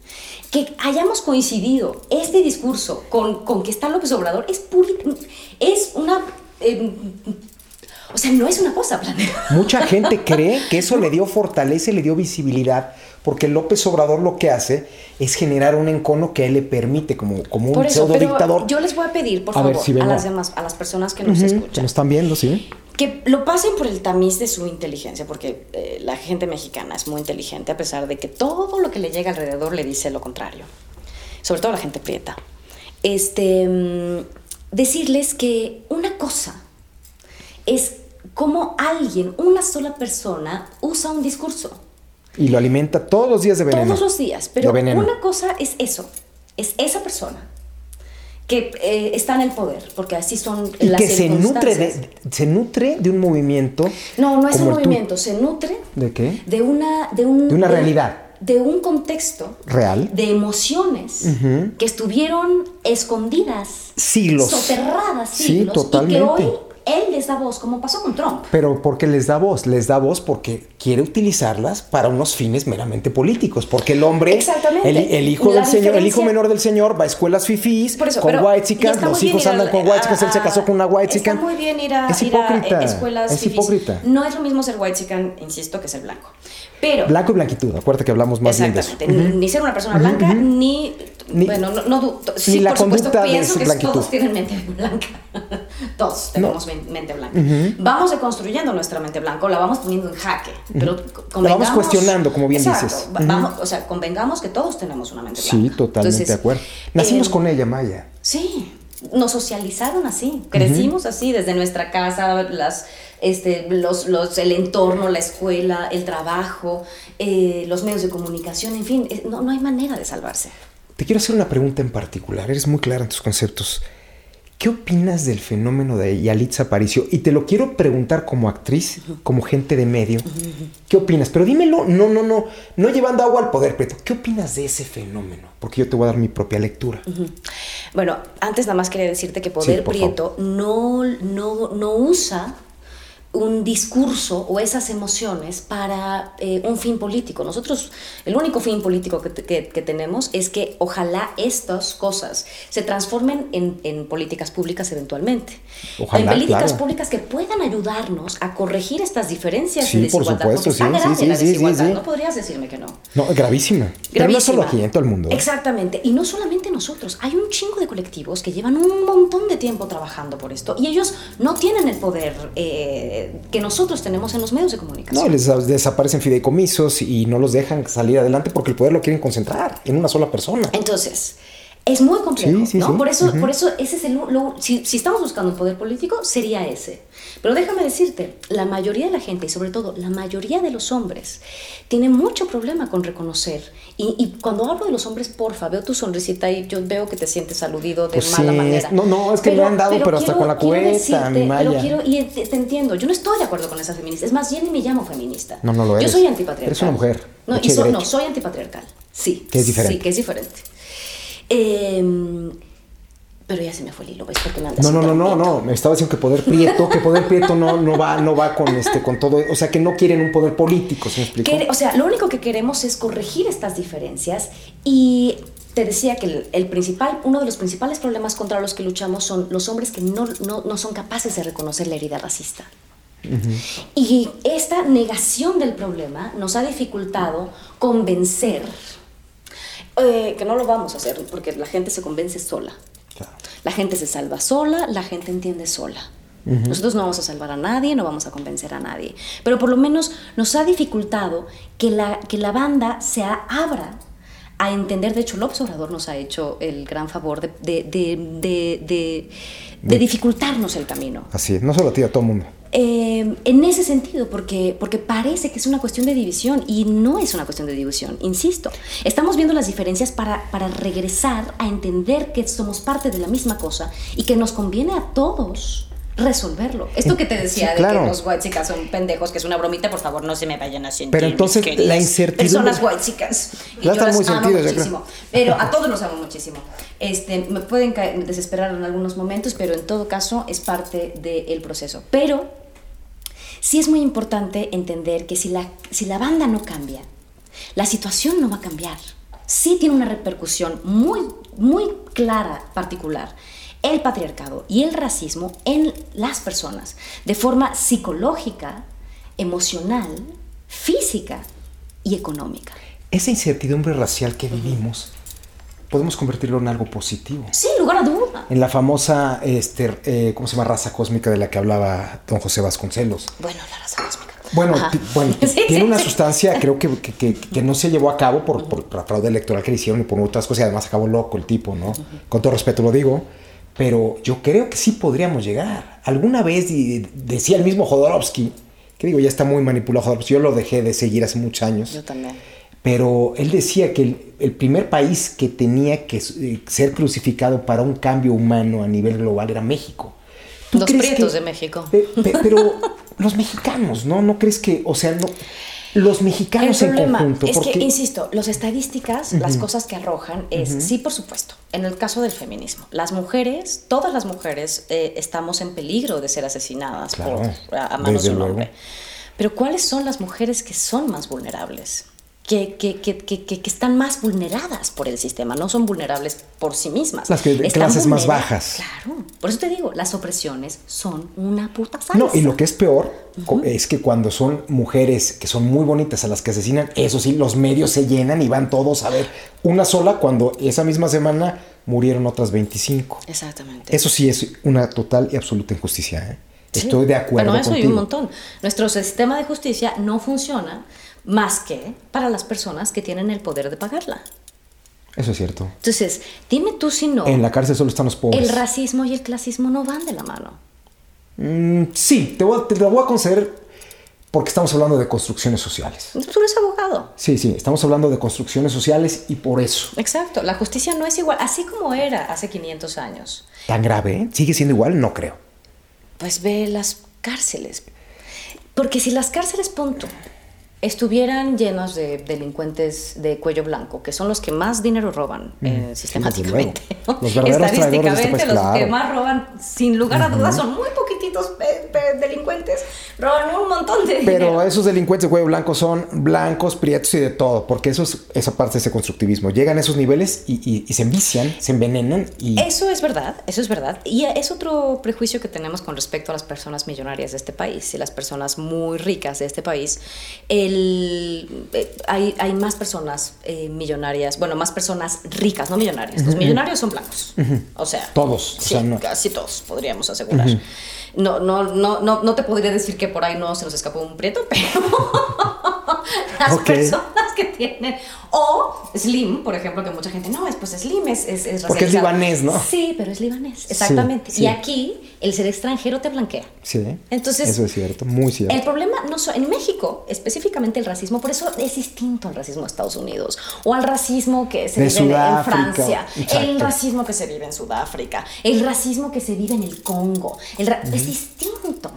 Que hayamos coincidido este discurso con, con que está López Obrador es Es una. Em, o sea, no es una cosa planeada. Mucha gente (laughs) cree que eso le dio fortaleza y le dio visibilidad porque López Obrador lo que hace es generar un encono que a él le permite, como, como un pseudo dictador. Yo les voy a pedir, por favor, a las demás, a las personas que nos escuchan. Que nos están viendo, sí. Que lo pasen por el tamiz de su inteligencia, porque eh, la gente mexicana es muy inteligente, a pesar de que todo lo que le llega alrededor le dice lo contrario. Sobre todo la gente prieta. Este, mm, decirles que una cosa es cómo alguien, una sola persona, usa un discurso y lo alimenta todos los días de veneno. Todos los días. Pero una cosa es eso. Es esa persona que eh, está en el poder, porque así son y las que se nutre de se nutre de un movimiento. No, no es un movimiento, se nutre de qué? De una de, un, de una realidad. De un contexto real de emociones que estuvieron escondidas, siglos, soterradas siglos, sí, totalmente. y que hoy él les da voz, como pasó con Trump. Pero ¿por qué les da voz? Les da voz porque quiere utilizarlas para unos fines meramente políticos. Porque el hombre, el, hijo del señor, el hijo menor del señor va a escuelas fifís con white chicas, los hijos andan con white chicas, él se casó con una white chica. Está muy bien ir a, es hipócrita, escuelas es hipócrita. No es lo mismo ser white chican, insisto, que ser blanco. Pero, blanco y blanquitud, acuérdate que hablamos más bien de eso. Ni ser una persona blanca, ni bueno, no, no sí, la por supuesto, pienso que todos tienen mente blanca. (laughs) todos tenemos mente blanca. Vamos reconstruyendo nuestra mente blanca, la vamos poniendo en jaque. Pero la vamos cuestionando, como bien dices. Vamos, o sea, convengamos que todos tenemos una mente blanca. Sí, totalmente de acuerdo. Nacimos eh, con ella, Maya. Sí, nos socializaron así, crecimos así, desde nuestra casa, las, este, los, los, el entorno, la escuela, el trabajo, eh, los medios de comunicación, en fin, no, no hay manera de salvarse. Te quiero hacer una pregunta en particular. Eres muy clara en tus conceptos. ¿Qué opinas del fenómeno de Yalitza Aparicio? Y te lo quiero preguntar como actriz, como gente de medio. ¿Qué opinas? Pero dímelo, no, no, no, no llevando agua al poder, pero ¿qué opinas de ese fenómeno? Porque yo te voy a dar mi propia lectura. Bueno, antes nada más quería decirte que Poder Prieto no, no, no usa un discurso o esas emociones para eh, un fin político. Nosotros, el único fin político que, tenemos es que ojalá estas cosas se transformen en, políticas públicas eventualmente. en políticas públicas que puedan ayudarnos a corregir estas diferencias de desigualdad. Por supuesto, sí, sí, la desigualdad. No podrías decirme que no. No, gravísima. Pero no solo aquí, en todo el mundo. ¿eh? Exactamente. Y no solamente nosotros. Hay un chingo de colectivos que llevan un montón de tiempo trabajando por esto y ellos no tienen el poder. Eh, que nosotros tenemos en los medios de comunicación. No, les desaparecen fideicomisos y no los dejan salir adelante porque el poder lo quieren concentrar en una sola persona. Entonces, es muy complejo, ¿no? Por eso, por eso ese es el... si, si, estamos buscando un poder político, sería ese. Pero déjame decirte, la mayoría de la gente, y sobre todo la mayoría de los hombres, tiene mucho problema con reconocer. Y, y cuando hablo de los hombres, porfa, veo tu sonrisita y yo veo que te sientes aludido de pues mala manera. No, no, es que me han dado, pero, hasta con la cubeta, mi Maya. Pero quiero, y te, entiendo, yo no estoy de acuerdo con esa feminista. Es más, yo ni me llamo feminista. No, no lo eres. Yo soy antipatriarcal. Eres una mujer. No, y no soy antipatriarcal. Sí. Que es diferente. Sí, que es diferente. Eh, pero ya se me fue el hilo, ¿ves? Porque me no, no, no, no, no, me estaba diciendo que poder prieto, que poder prieto no, no va, no va con este, con todo, o sea, que no quieren un poder político, ¿se me explica? o sea, lo único que queremos es corregir estas diferencias y te decía que el, principal, uno de los principales problemas contra los que luchamos son los hombres que no, no, no son capaces de reconocer la herida racista. Y esta negación del problema nos ha dificultado convencer eh, que no lo vamos a hacer porque la gente se convence sola. La gente se salva sola, la gente entiende sola. Nosotros no vamos a salvar a nadie, no vamos a convencer a nadie. Pero por lo menos nos ha dificultado que la, que la banda se abra a entender. De hecho, López Obrador nos ha hecho el gran favor de, de, de, de dificultarnos el camino. Así es, no solo a ti, a todo el mundo. Eh, en ese sentido, porque, porque parece que es una cuestión de división y no es una cuestión de división, insisto. Estamos viendo las diferencias para, para regresar a entender que somos parte de la misma cosa y que nos conviene a todos resolverlo. Esto que te decía de que los white chicas son pendejos, que es una bromita, por favor, no se me vayan a sentir. Pero entonces la incertidumbre. Personas white chicas. Y yo las amo muchísimo. Pero a todos los amo muchísimo. Este, me pueden desesperar en algunos momentos, pero en todo caso es parte del proceso. Pero sí es muy importante entender que si la, si la banda no cambia, la situación no va a cambiar. Sí tiene una repercusión muy, muy clara, particular el patriarcado y el racismo en las personas de forma psicológica, emocional, física y económica. Esa incertidumbre racial que vivimos podemos convertirlo en algo positivo. Sin lugar a duda. En la famosa, este, eh, ¿cómo se llama? Raza cósmica de la que hablaba don José Vasconcelos. Bueno, la raza cósmica. Bueno, bueno (laughs) tiene una sustancia, (laughs) creo que, que, que, no se llevó a cabo por, por, la fraude electoral que le hicieron y por otras cosas, y además acabó loco el tipo, ¿no? Con todo respeto lo digo pero yo creo que sí podríamos llegar. Alguna vez decía el mismo Jodorowsky, que digo, ya está muy manipulado Jodorowsky, yo lo dejé de seguir hace muchos años. Yo también. Pero él decía que el, primer país que tenía que eh, ser crucificado para un cambio humano a nivel global era México. Los prietos de México. pero los mexicanos, ¿no? ¿No crees que, o sea, no los mexicanos el problema en conjunto. Es que, insisto, las estadísticas, las cosas que arrojan es, sí, por supuesto, en el caso del feminismo, las mujeres, todas las mujeres eh, estamos en peligro de ser asesinadas por, a, manos de un hombre. Pero ¿cuáles son las mujeres que son más vulnerables? Que, que, que, que, están más vulneradas por el sistema, no son vulnerables por sí mismas. Las que, clases más bajas. Claro, por eso te digo, las opresiones son una puta salsa. No, y lo que es peor es que cuando son mujeres que son muy bonitas a las que asesinan, eso sí, los medios se llenan y van todos a ver una sola cuando esa misma semana murieron otras 25. Exactamente. Eso sí es una total y absoluta injusticia. ¿eh? Estoy de acuerdo. Bueno, eso hay un montón. Nuestro sistema de justicia no funciona más que para las personas que tienen el poder de pagarla. Eso es cierto. Entonces, dime tú si no. En la cárcel solo están los pobres. El racismo y el clasismo no van de la mano. Mm, sí, te, voy, te lo voy a conceder porque estamos hablando de construcciones sociales. Tú eres abogado. Sí, sí, estamos hablando de construcciones sociales y por eso. Exacto, la justicia no es igual, así como era hace 500 años. ¿Tan grave? ¿eh? ¿Sigue siendo igual? No creo. Pues ve las cárceles. Porque si las cárceles, punto, estuvieran llenos de delincuentes de cuello blanco, que son los que más dinero roban eh, sistemáticamente. Los verdaderos Estadísticamente, este los que más roban, sin lugar a dudas, son muy poquititos delincuentes. Roban un montón de dinero. Pero esos delincuentes de cuello blanco son blancos, prietos y de todo, porque eso es esa parte de ese constructivismo. Llegan a esos niveles y, se envician, se envenenan. Y... Eso es verdad, eso es verdad. Y es otro prejuicio que tenemos con respecto a las personas millonarias de este país y las personas muy ricas de este país. El eh, hay, hay, más personas eh, millonarias, bueno, más personas ricas, no millonarias. Los millonarios son blancos. O sea, todos. casi todos, podríamos asegurar. no, no, no, no, no te podría decir que por ahí no se nos escapó un prieto, (laughs) pero las personas que tienen. O Slim, por ejemplo, que mucha gente, no, es pues Slim es, es, es Porque es libanés, ¿no? Sí, pero es libanés, exactamente. Y aquí el ser extranjero te blanquea. Sí. Entonces. Eso es cierto, muy cierto. El problema, no en México, específicamente el racismo, por eso es distinto al racismo de Estados Unidos o al racismo que se vive en Francia, el racismo que se vive en Sudáfrica, el racismo que se vive en el Congo. El Es distinto.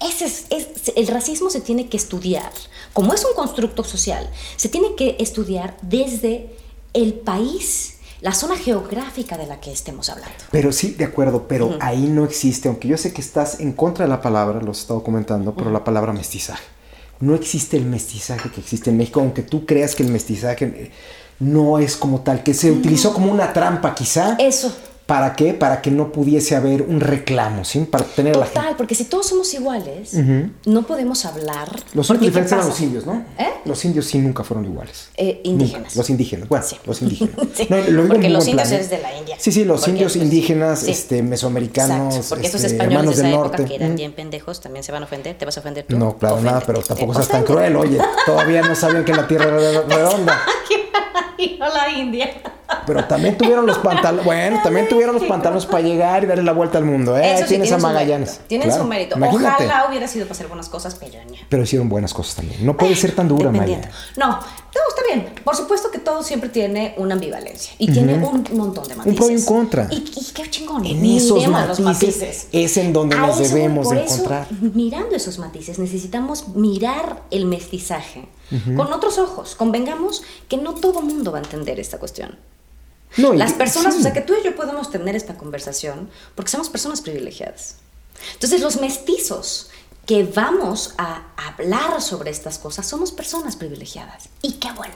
Ese es, el racismo se tiene que estudiar. Como es un constructo social, se tiene que estudiar desde el país, la zona geográfica de la que estemos hablando. Pero sí, de acuerdo, pero ahí no existe, aunque yo sé que estás en contra de la palabra, lo has estado comentando, pero la palabra mestizaje. No existe el mestizaje que existe en México, aunque tú creas que el mestizaje eh, no es como tal, que se utilizó como una trampa quizá. Eso. ¿Para qué? Para que no pudiese haber un reclamo, ¿sí? Para tener la gente. porque si todos somos iguales, no podemos hablar. Los únicos diferentes eran los indios, ¿no? ¿Eh? Los indios sí nunca fueron iguales. Eh, indígenas. Los indígenas, bueno, los indígenas. (laughs) porque los indios es de la India. Sí, sí, los indios indígenas, este, mesoamericanos, Exacto, porque este, españoles de esa época norte. que eran bien pendejos también se van a ofender. ¿Te vas a ofender tú? No, claro, nada, pero tampoco seas tan cruel, oye. Todavía no sabían que la Tierra era redonda. (laughs) a la India. Pero también tuvieron los pantalones. Bueno, también tuvieron los pantalones para llegar y darle la vuelta al mundo. ¿eh? Eso sí, Tienes tiene a Magallanes. Tienen Claro. su mérito. Imagínate. Ojalá hubiera sido para hacer buenas cosas, pero. Pero hicieron buenas cosas también. No puede ser tan dura. Maya. No, no, está bien. Por supuesto que todo siempre tiene una ambivalencia y tiene un montón de matices. pro y un contra. Y, y qué chingón. En esos los matices es en donde A nos debemos por de eso, encontrar. mirando esos matices, necesitamos mirar el mestizaje con otros ojos. Convengamos que no todo mundo va a entender esta cuestión. No, Las personas, sí. o sea, que tú y yo podemos tener esta conversación porque somos personas privilegiadas. Entonces, los mestizos que vamos a hablar sobre estas cosas somos personas privilegiadas. Y qué bueno.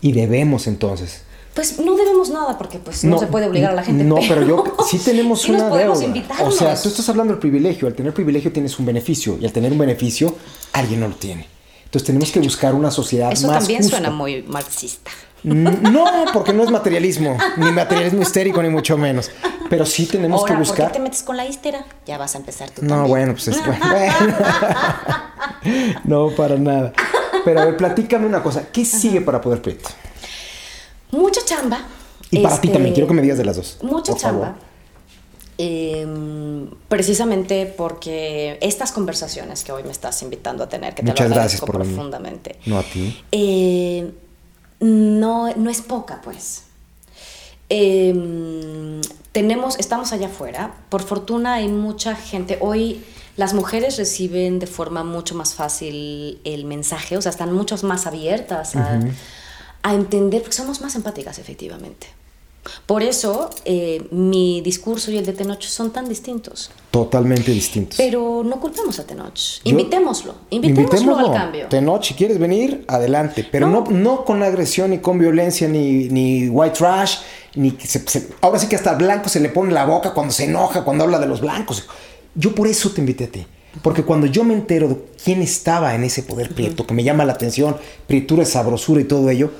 Y debemos entonces. Pues no debemos nada porque pues no, se puede obligar a la gente. No, pero yo (laughs) sí tenemos sí una deuda. invitarnos. O sea, tú estás hablando del privilegio. Al tener privilegio tienes un beneficio. Y al tener un beneficio, alguien no lo tiene. Entonces tenemos que buscar una sociedad Eso más también justa. suena muy marxista. No, porque no es materialismo, ni materialismo histérico, ni mucho menos. Pero sí tenemos Ahora, que ¿por qué buscar. te metes con la histera? Ya vas a empezar tú No, también. bueno, pues es bueno. (laughs) No, para nada. Pero a ver, platícame una cosa. ¿Qué sigue para Poder Prieto? Mucha chamba. Y para ti Este, también, quiero que me digas de las dos. Mucha chamba. Eh, precisamente porque estas conversaciones que hoy me estás invitando a tener, que te Muchas lo gracias agradezco por profundamente, No a ti. eh, no, no es poca, pues. Eh, tenemos, estamos allá afuera. Por fortuna hay mucha gente. Hoy las mujeres reciben de forma mucho más fácil el mensaje, o sea, están mucho más abiertas a, a entender, porque somos más empáticas, efectivamente. Por eso eh, mi discurso y el de Tenoch son tan distintos. Totalmente distintos. Pero no culpemos a Tenoch. Yo- Invitémoslo. Invitémoslo al cambio. Tenoch, si quieres venir, adelante. Pero no, No. no, con agresión, ni con violencia, ni, ni white trash, ni que se, se- ahora sí que hasta al blanco se le pone la boca cuando se enoja, cuando habla de los blancos. Yo por eso te invité a ti. Porque cuando yo me entero de quién estaba en ese poder prieto, que me llama la atención, prietura, sabrosura y todo ello,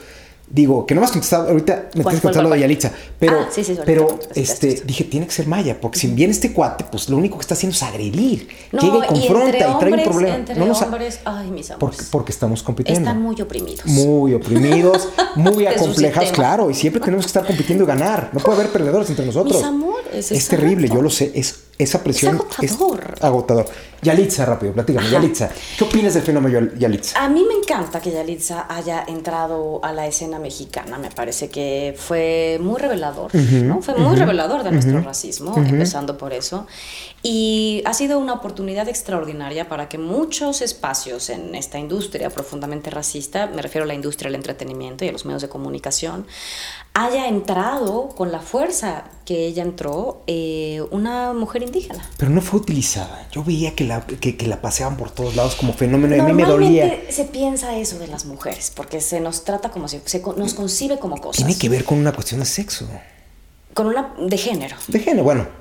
digo, que no me has contestado, ahorita me ¿Cuál- tienes que contestar lo de? Yalitza, pero, Ah, sí, sí, ahorita pero este, dije, tiene que ser Maya, porque si viene este cuate, pues lo único que está haciendo es agredir. No, Llega y y confronta y, entre trae un problema. Entre No nos hombres, ay, mis amores. porque, porque estamos compitiendo. Están muy oprimidos. Muy oprimidos, muy (laughs) acomplejados, claro, y siempre tenemos que estar compitiendo y ganar. No puede haber perdedores entre nosotros. Mis amores, es terrible, exacto. yo lo sé, es esa presión agotador. es agotador. Yalitza, rápido, platícame, Ajá. Yalitza, ¿qué opinas del fenómeno Yal- Yalitza? A mí me encanta que Yalitza haya entrado a la escena mexicana. Me parece que fue muy revelador, ¿no? Fue muy revelador de nuestro racismo, empezando por eso. Y ha sido una oportunidad extraordinaria para que muchos espacios en esta industria profundamente racista, me refiero a la industria del entretenimiento y a los medios de comunicación, haya entrado con la fuerza que ella entró eh, una mujer indígena. Pero no fue utilizada. Yo veía que la, que, que la paseaban por todos lados como fenómeno y a mí me dolía. Se piensa eso de las mujeres, porque se nos trata como si se nos concibe como cosas. Tiene que ver con una cuestión de sexo. Con una de género, De género, bueno.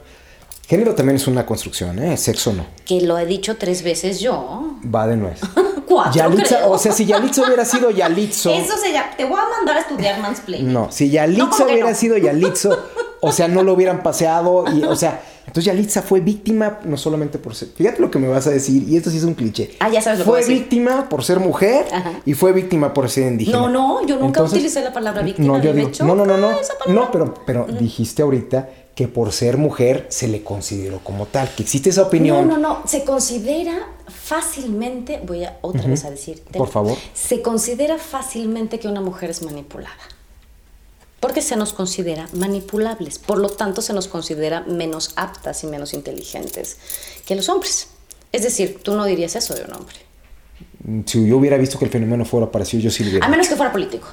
Género también es una construcción, ¿eh? Sexo no. que lo he dicho tres veces yo. Va de nuez. (laughs) Cuatro, Yalitza, creo. o sea, si Yalitza hubiera sido Yalitzo. Eso se llama. Te voy a mandar a estudiar mansplaining. No, si No, Yalitza ¿cómo que hubiera no? sido Yalitzo, (laughs) o sea, no lo hubieran paseado. Y, o sea, entonces Yalitza fue víctima no solamente por ser. Fíjate lo que me vas a decir, y esto sí es un cliché. Ah, ya sabes lo que Fue decir. víctima por ser mujer Ajá. y fue víctima por ser indígena. No, no, yo nunca Entonces, utilicé la palabra víctima. No, yo digo, no, no, no, no. No, pero, pero dijiste ahorita que por ser mujer se le consideró como tal, que existe esa opinión. No, no, no. Se considera fácilmente, voy a otra vez a decir. Por favor. Se considera fácilmente que una mujer es manipulada. Porque se nos considera manipulables. Por lo tanto, se nos considera menos aptas y menos inteligentes que los hombres. Es decir, tú no dirías eso de un hombre. Si yo hubiera visto que el fenómeno fuera parecido, yo sí lo hubiera. A menos que fuera político.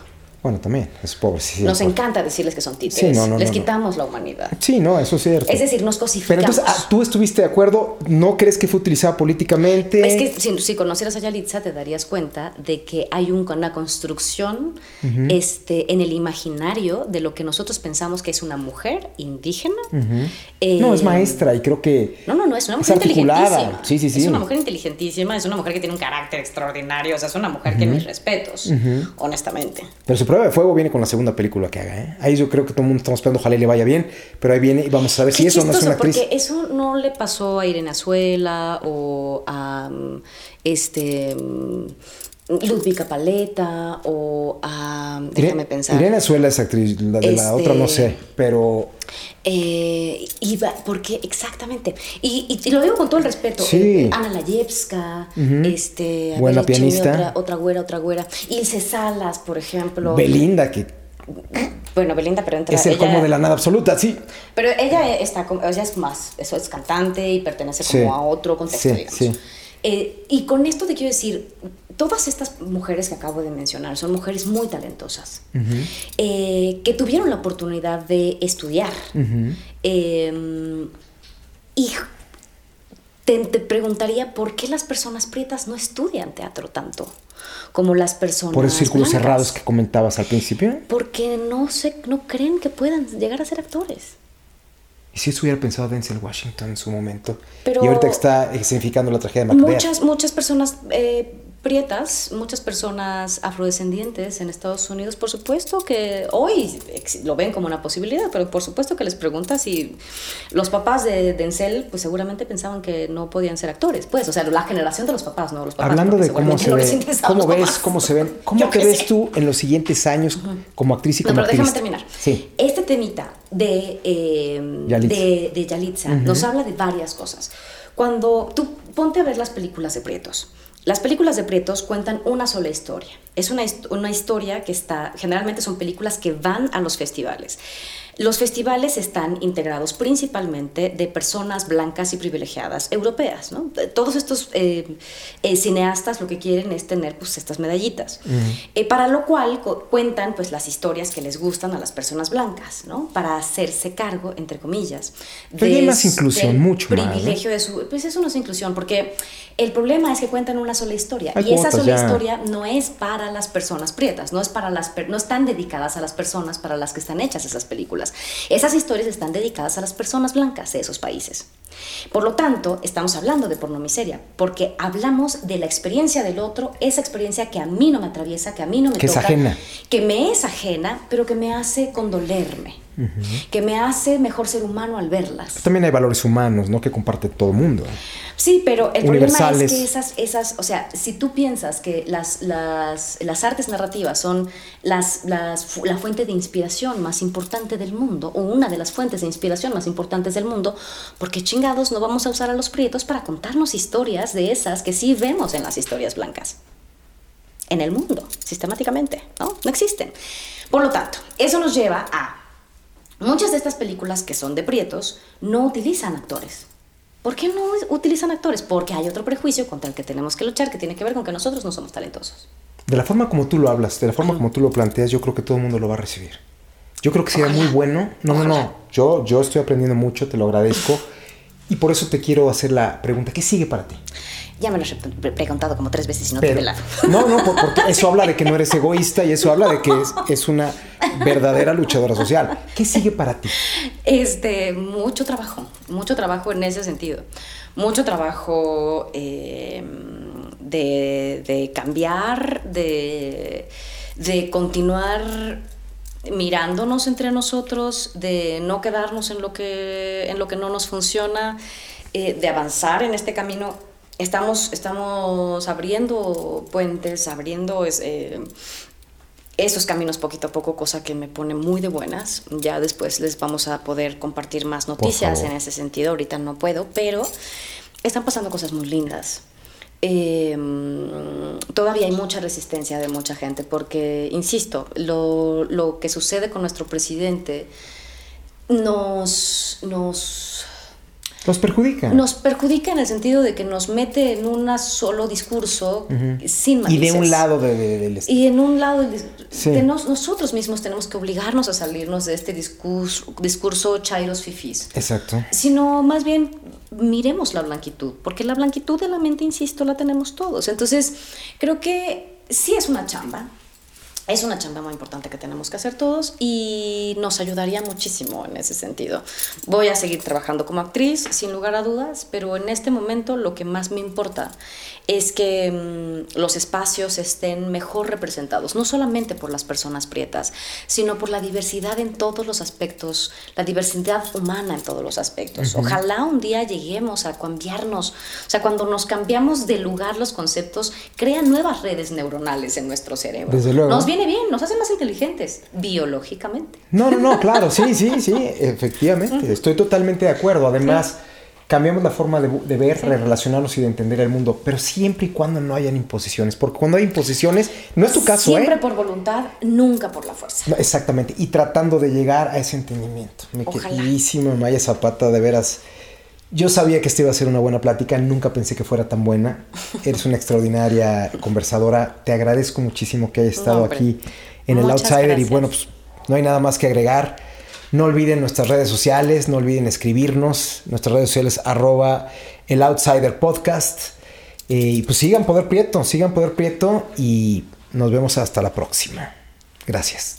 Bueno, también, es pobre. Sí, Nos encanta decirles que son títeres. Sí, no, no, Les no, quitamos la humanidad. Sí, no, eso es cierto. Es decir, nos Pero cosificamos. entonces, ah, ¿tú estuviste de acuerdo? ¿No crees que fue utilizada políticamente? Es que si, si conocieras a Yalitza te darías cuenta de que hay un- una construcción este, en el imaginario de lo que nosotros pensamos que es una mujer indígena. Eh, no, es maestra y creo que... No, no, no, es una Es mujer articulada. inteligentísima. Sí, sí, sí. Es una mujer inteligentísima, es una mujer que tiene un carácter extraordinario, o sea, es una mujer que mis respetos, honestamente. Pero su prueba de fuego viene con la segunda película que haga, ¿eh? Ahí yo creo que todo el mundo estamos esperando, ojalá y le vaya bien, pero ahí viene y vamos a ver si eso no es una actriz. porque eso no le pasó a Irene Azuela o a mm, este mm, Ludvika Paleta o a déjame pensar. Irene Azuela es actriz, la de la otra no sé, este, pero... Eh, iba, porque exactamente, y, lo digo con todo el respeto, sí. Eh, Ana Layevska, este, buena pianista, otra, otra güera, otra güera, Ilse Salas, por ejemplo. Belinda, que bueno, Belinda, pero entra. Es el como de la nada absoluta, sí. Pero ella está, ella es más, eso es cantante y pertenece como a otro contexto, digamos. Eh, y con esto te quiero decir, todas estas mujeres que acabo de mencionar son mujeres muy talentosas, eh, que tuvieron la oportunidad de estudiar. Em, y te, te, preguntaría por qué las personas prietas no estudian teatro tanto como las personas. Por esos círculos cerrados que comentabas al principio. Porque no, se, no creen que puedan llegar a ser actores. ¿Y si eso hubiera pensado Denzel Washington en su momento? Pero y ahorita que está significando la tragedia de Macbeth. Muchas, muchas personas eh, prietas, muchas personas afrodescendientes en Estados Unidos, por supuesto que hoy lo ven como una posibilidad, pero por supuesto que les preguntas si los papás de Denzel, pues seguramente pensaban que no podían ser actores, pues, o sea, la generación de los papás, ¿no? Los papás, Hablando de cómo se ven, cómo ves, cómo se ven, (laughs) ¿cómo te ves tú en los siguientes años como actriz y como no, pero déjame terminar. Sí. Este temita de, eh, de, de, Yalitza nos habla de varias cosas. Cuando tú ponte a ver las películas de Prietos, las películas de Prietos cuentan una sola historia. Es una, una historia que está, generalmente son películas que van a los festivales. Los festivales están integrados principalmente de personas blancas y privilegiadas europeas. ¿no? Todos estos eh, eh, cineastas lo que quieren es tener pues, estas medallitas, eh, para lo cual cuentan pues, las historias que les gustan a las personas blancas, ¿no? para hacerse cargo, entre comillas, de hay más inclusión, mucho privilegio de su... Pues eso no es inclusión, porque el problema es que cuentan una sola historia y esa sola historia no es para las personas prietas, no, es para las, no están dedicadas a las personas para las que están hechas esas películas. Esas historias están dedicadas a las personas blancas de esos países. Por lo tanto, estamos hablando de pornomiseria, porque hablamos de la experiencia del otro, esa experiencia que a mí no me atraviesa, que a mí no me que toca, es ajena. que me es ajena, pero que me hace condolerme, que me hace mejor ser humano al verlas. también hay valores humanos, ¿no? Que comparte todo el mundo. Sí, pero el problema es que esas, esas, o sea, si tú piensas que las, las, las artes narrativas son las, las, la fuente de inspiración más importante del mundo, o una de las fuentes de inspiración más importantes del mundo, ¿por qué chingados no vamos a usar a los prietos para contarnos historias de esas que sí vemos en las historias blancas? En el mundo, sistemáticamente, ¿no? No existen. Por lo tanto, eso nos lleva a muchas de estas películas que son de prietos no utilizan actores ¿Por qué no utilizan actores? Porque hay otro prejuicio contra el que tenemos que luchar que tiene que ver con que nosotros no somos talentosos. De la forma como tú lo hablas, de la forma como tú lo planteas, yo creo que todo el mundo lo va a recibir. Yo creo que sería muy bueno. No, no, no. Yo, yo estoy aprendiendo mucho, te lo agradezco. Y por eso te quiero hacer la pregunta, ¿qué sigue para ti? Ya me lo he preguntado como tres veces y no te he velado. No, no, porque (laughs) eso habla de que no eres egoísta y eso habla de que es, una verdadera luchadora social. ¿Qué sigue para ti? Este, mucho trabajo, mucho trabajo en ese sentido. Mucho trabajo eh, de, cambiar, de, de continuar mirándonos entre nosotros, de no quedarnos en lo que, en lo que no nos funciona, eh, de avanzar en este camino estamos, estamos abriendo puentes, abriendo eh, esos caminos poquito a poco, cosa que me pone muy de buenas. Ya después les vamos a poder compartir más noticias en ese sentido. Ahorita no puedo, pero están pasando cosas muy lindas. Em, todavía hay mucha resistencia de mucha gente porque, insisto, lo, lo que sucede con nuestro presidente nos, nos nos perjudica. Nos perjudica en el sentido de que nos mete en un solo discurso sin matices. Y de un lado de, Y en un lado de, nosotros mismos tenemos que obligarnos a salirnos de este discurso, discurso chairos fifís. Exacto. Sino más bien miremos la blanquitud, porque la blanquitud de la mente, insisto, la tenemos todos. Entonces, creo que sí es una chamba, es una chamba muy importante que tenemos que hacer todos y nos ayudaría muchísimo en ese sentido. Voy a seguir trabajando como actriz, sin lugar a dudas, pero en este momento lo que más me importa es que mm, los espacios estén mejor representados, no solamente por las personas prietas, sino por la diversidad en todos los aspectos, la diversidad humana en todos los aspectos. Ojalá un día lleguemos a cambiarnos, o sea, cuando nos cambiamos de lugar los conceptos, crean nuevas redes neuronales en nuestro cerebro. Desde luego viene bien, nos hace más inteligentes, biológicamente. No, no, no, claro, sí, sí, sí, (laughs) efectivamente, estoy totalmente de acuerdo. Además, cambiamos la forma de, ver, de relacionarnos y de entender el mundo, pero siempre y cuando no hayan imposiciones, porque cuando hay imposiciones, no es tu caso, Siempre ¿eh? por voluntad, nunca por la fuerza. exactamente, y tratando de llegar a ese entendimiento. Mi queridísima Maya Zapata, de veras, yo sabía que esta iba a ser una buena plática, nunca pensé que fuera tan buena. Eres una extraordinaria conversadora, te agradezco muchísimo que hayas estado aquí en el Outsider y bueno, pues no hay nada más que agregar. No olviden nuestras redes sociales, no olviden escribirnos. Nuestras redes sociales arroba el Outsider Podcast. Eh, y pues sigan Poder Prieto, sigan Poder Prieto y nos vemos hasta la próxima. Gracias.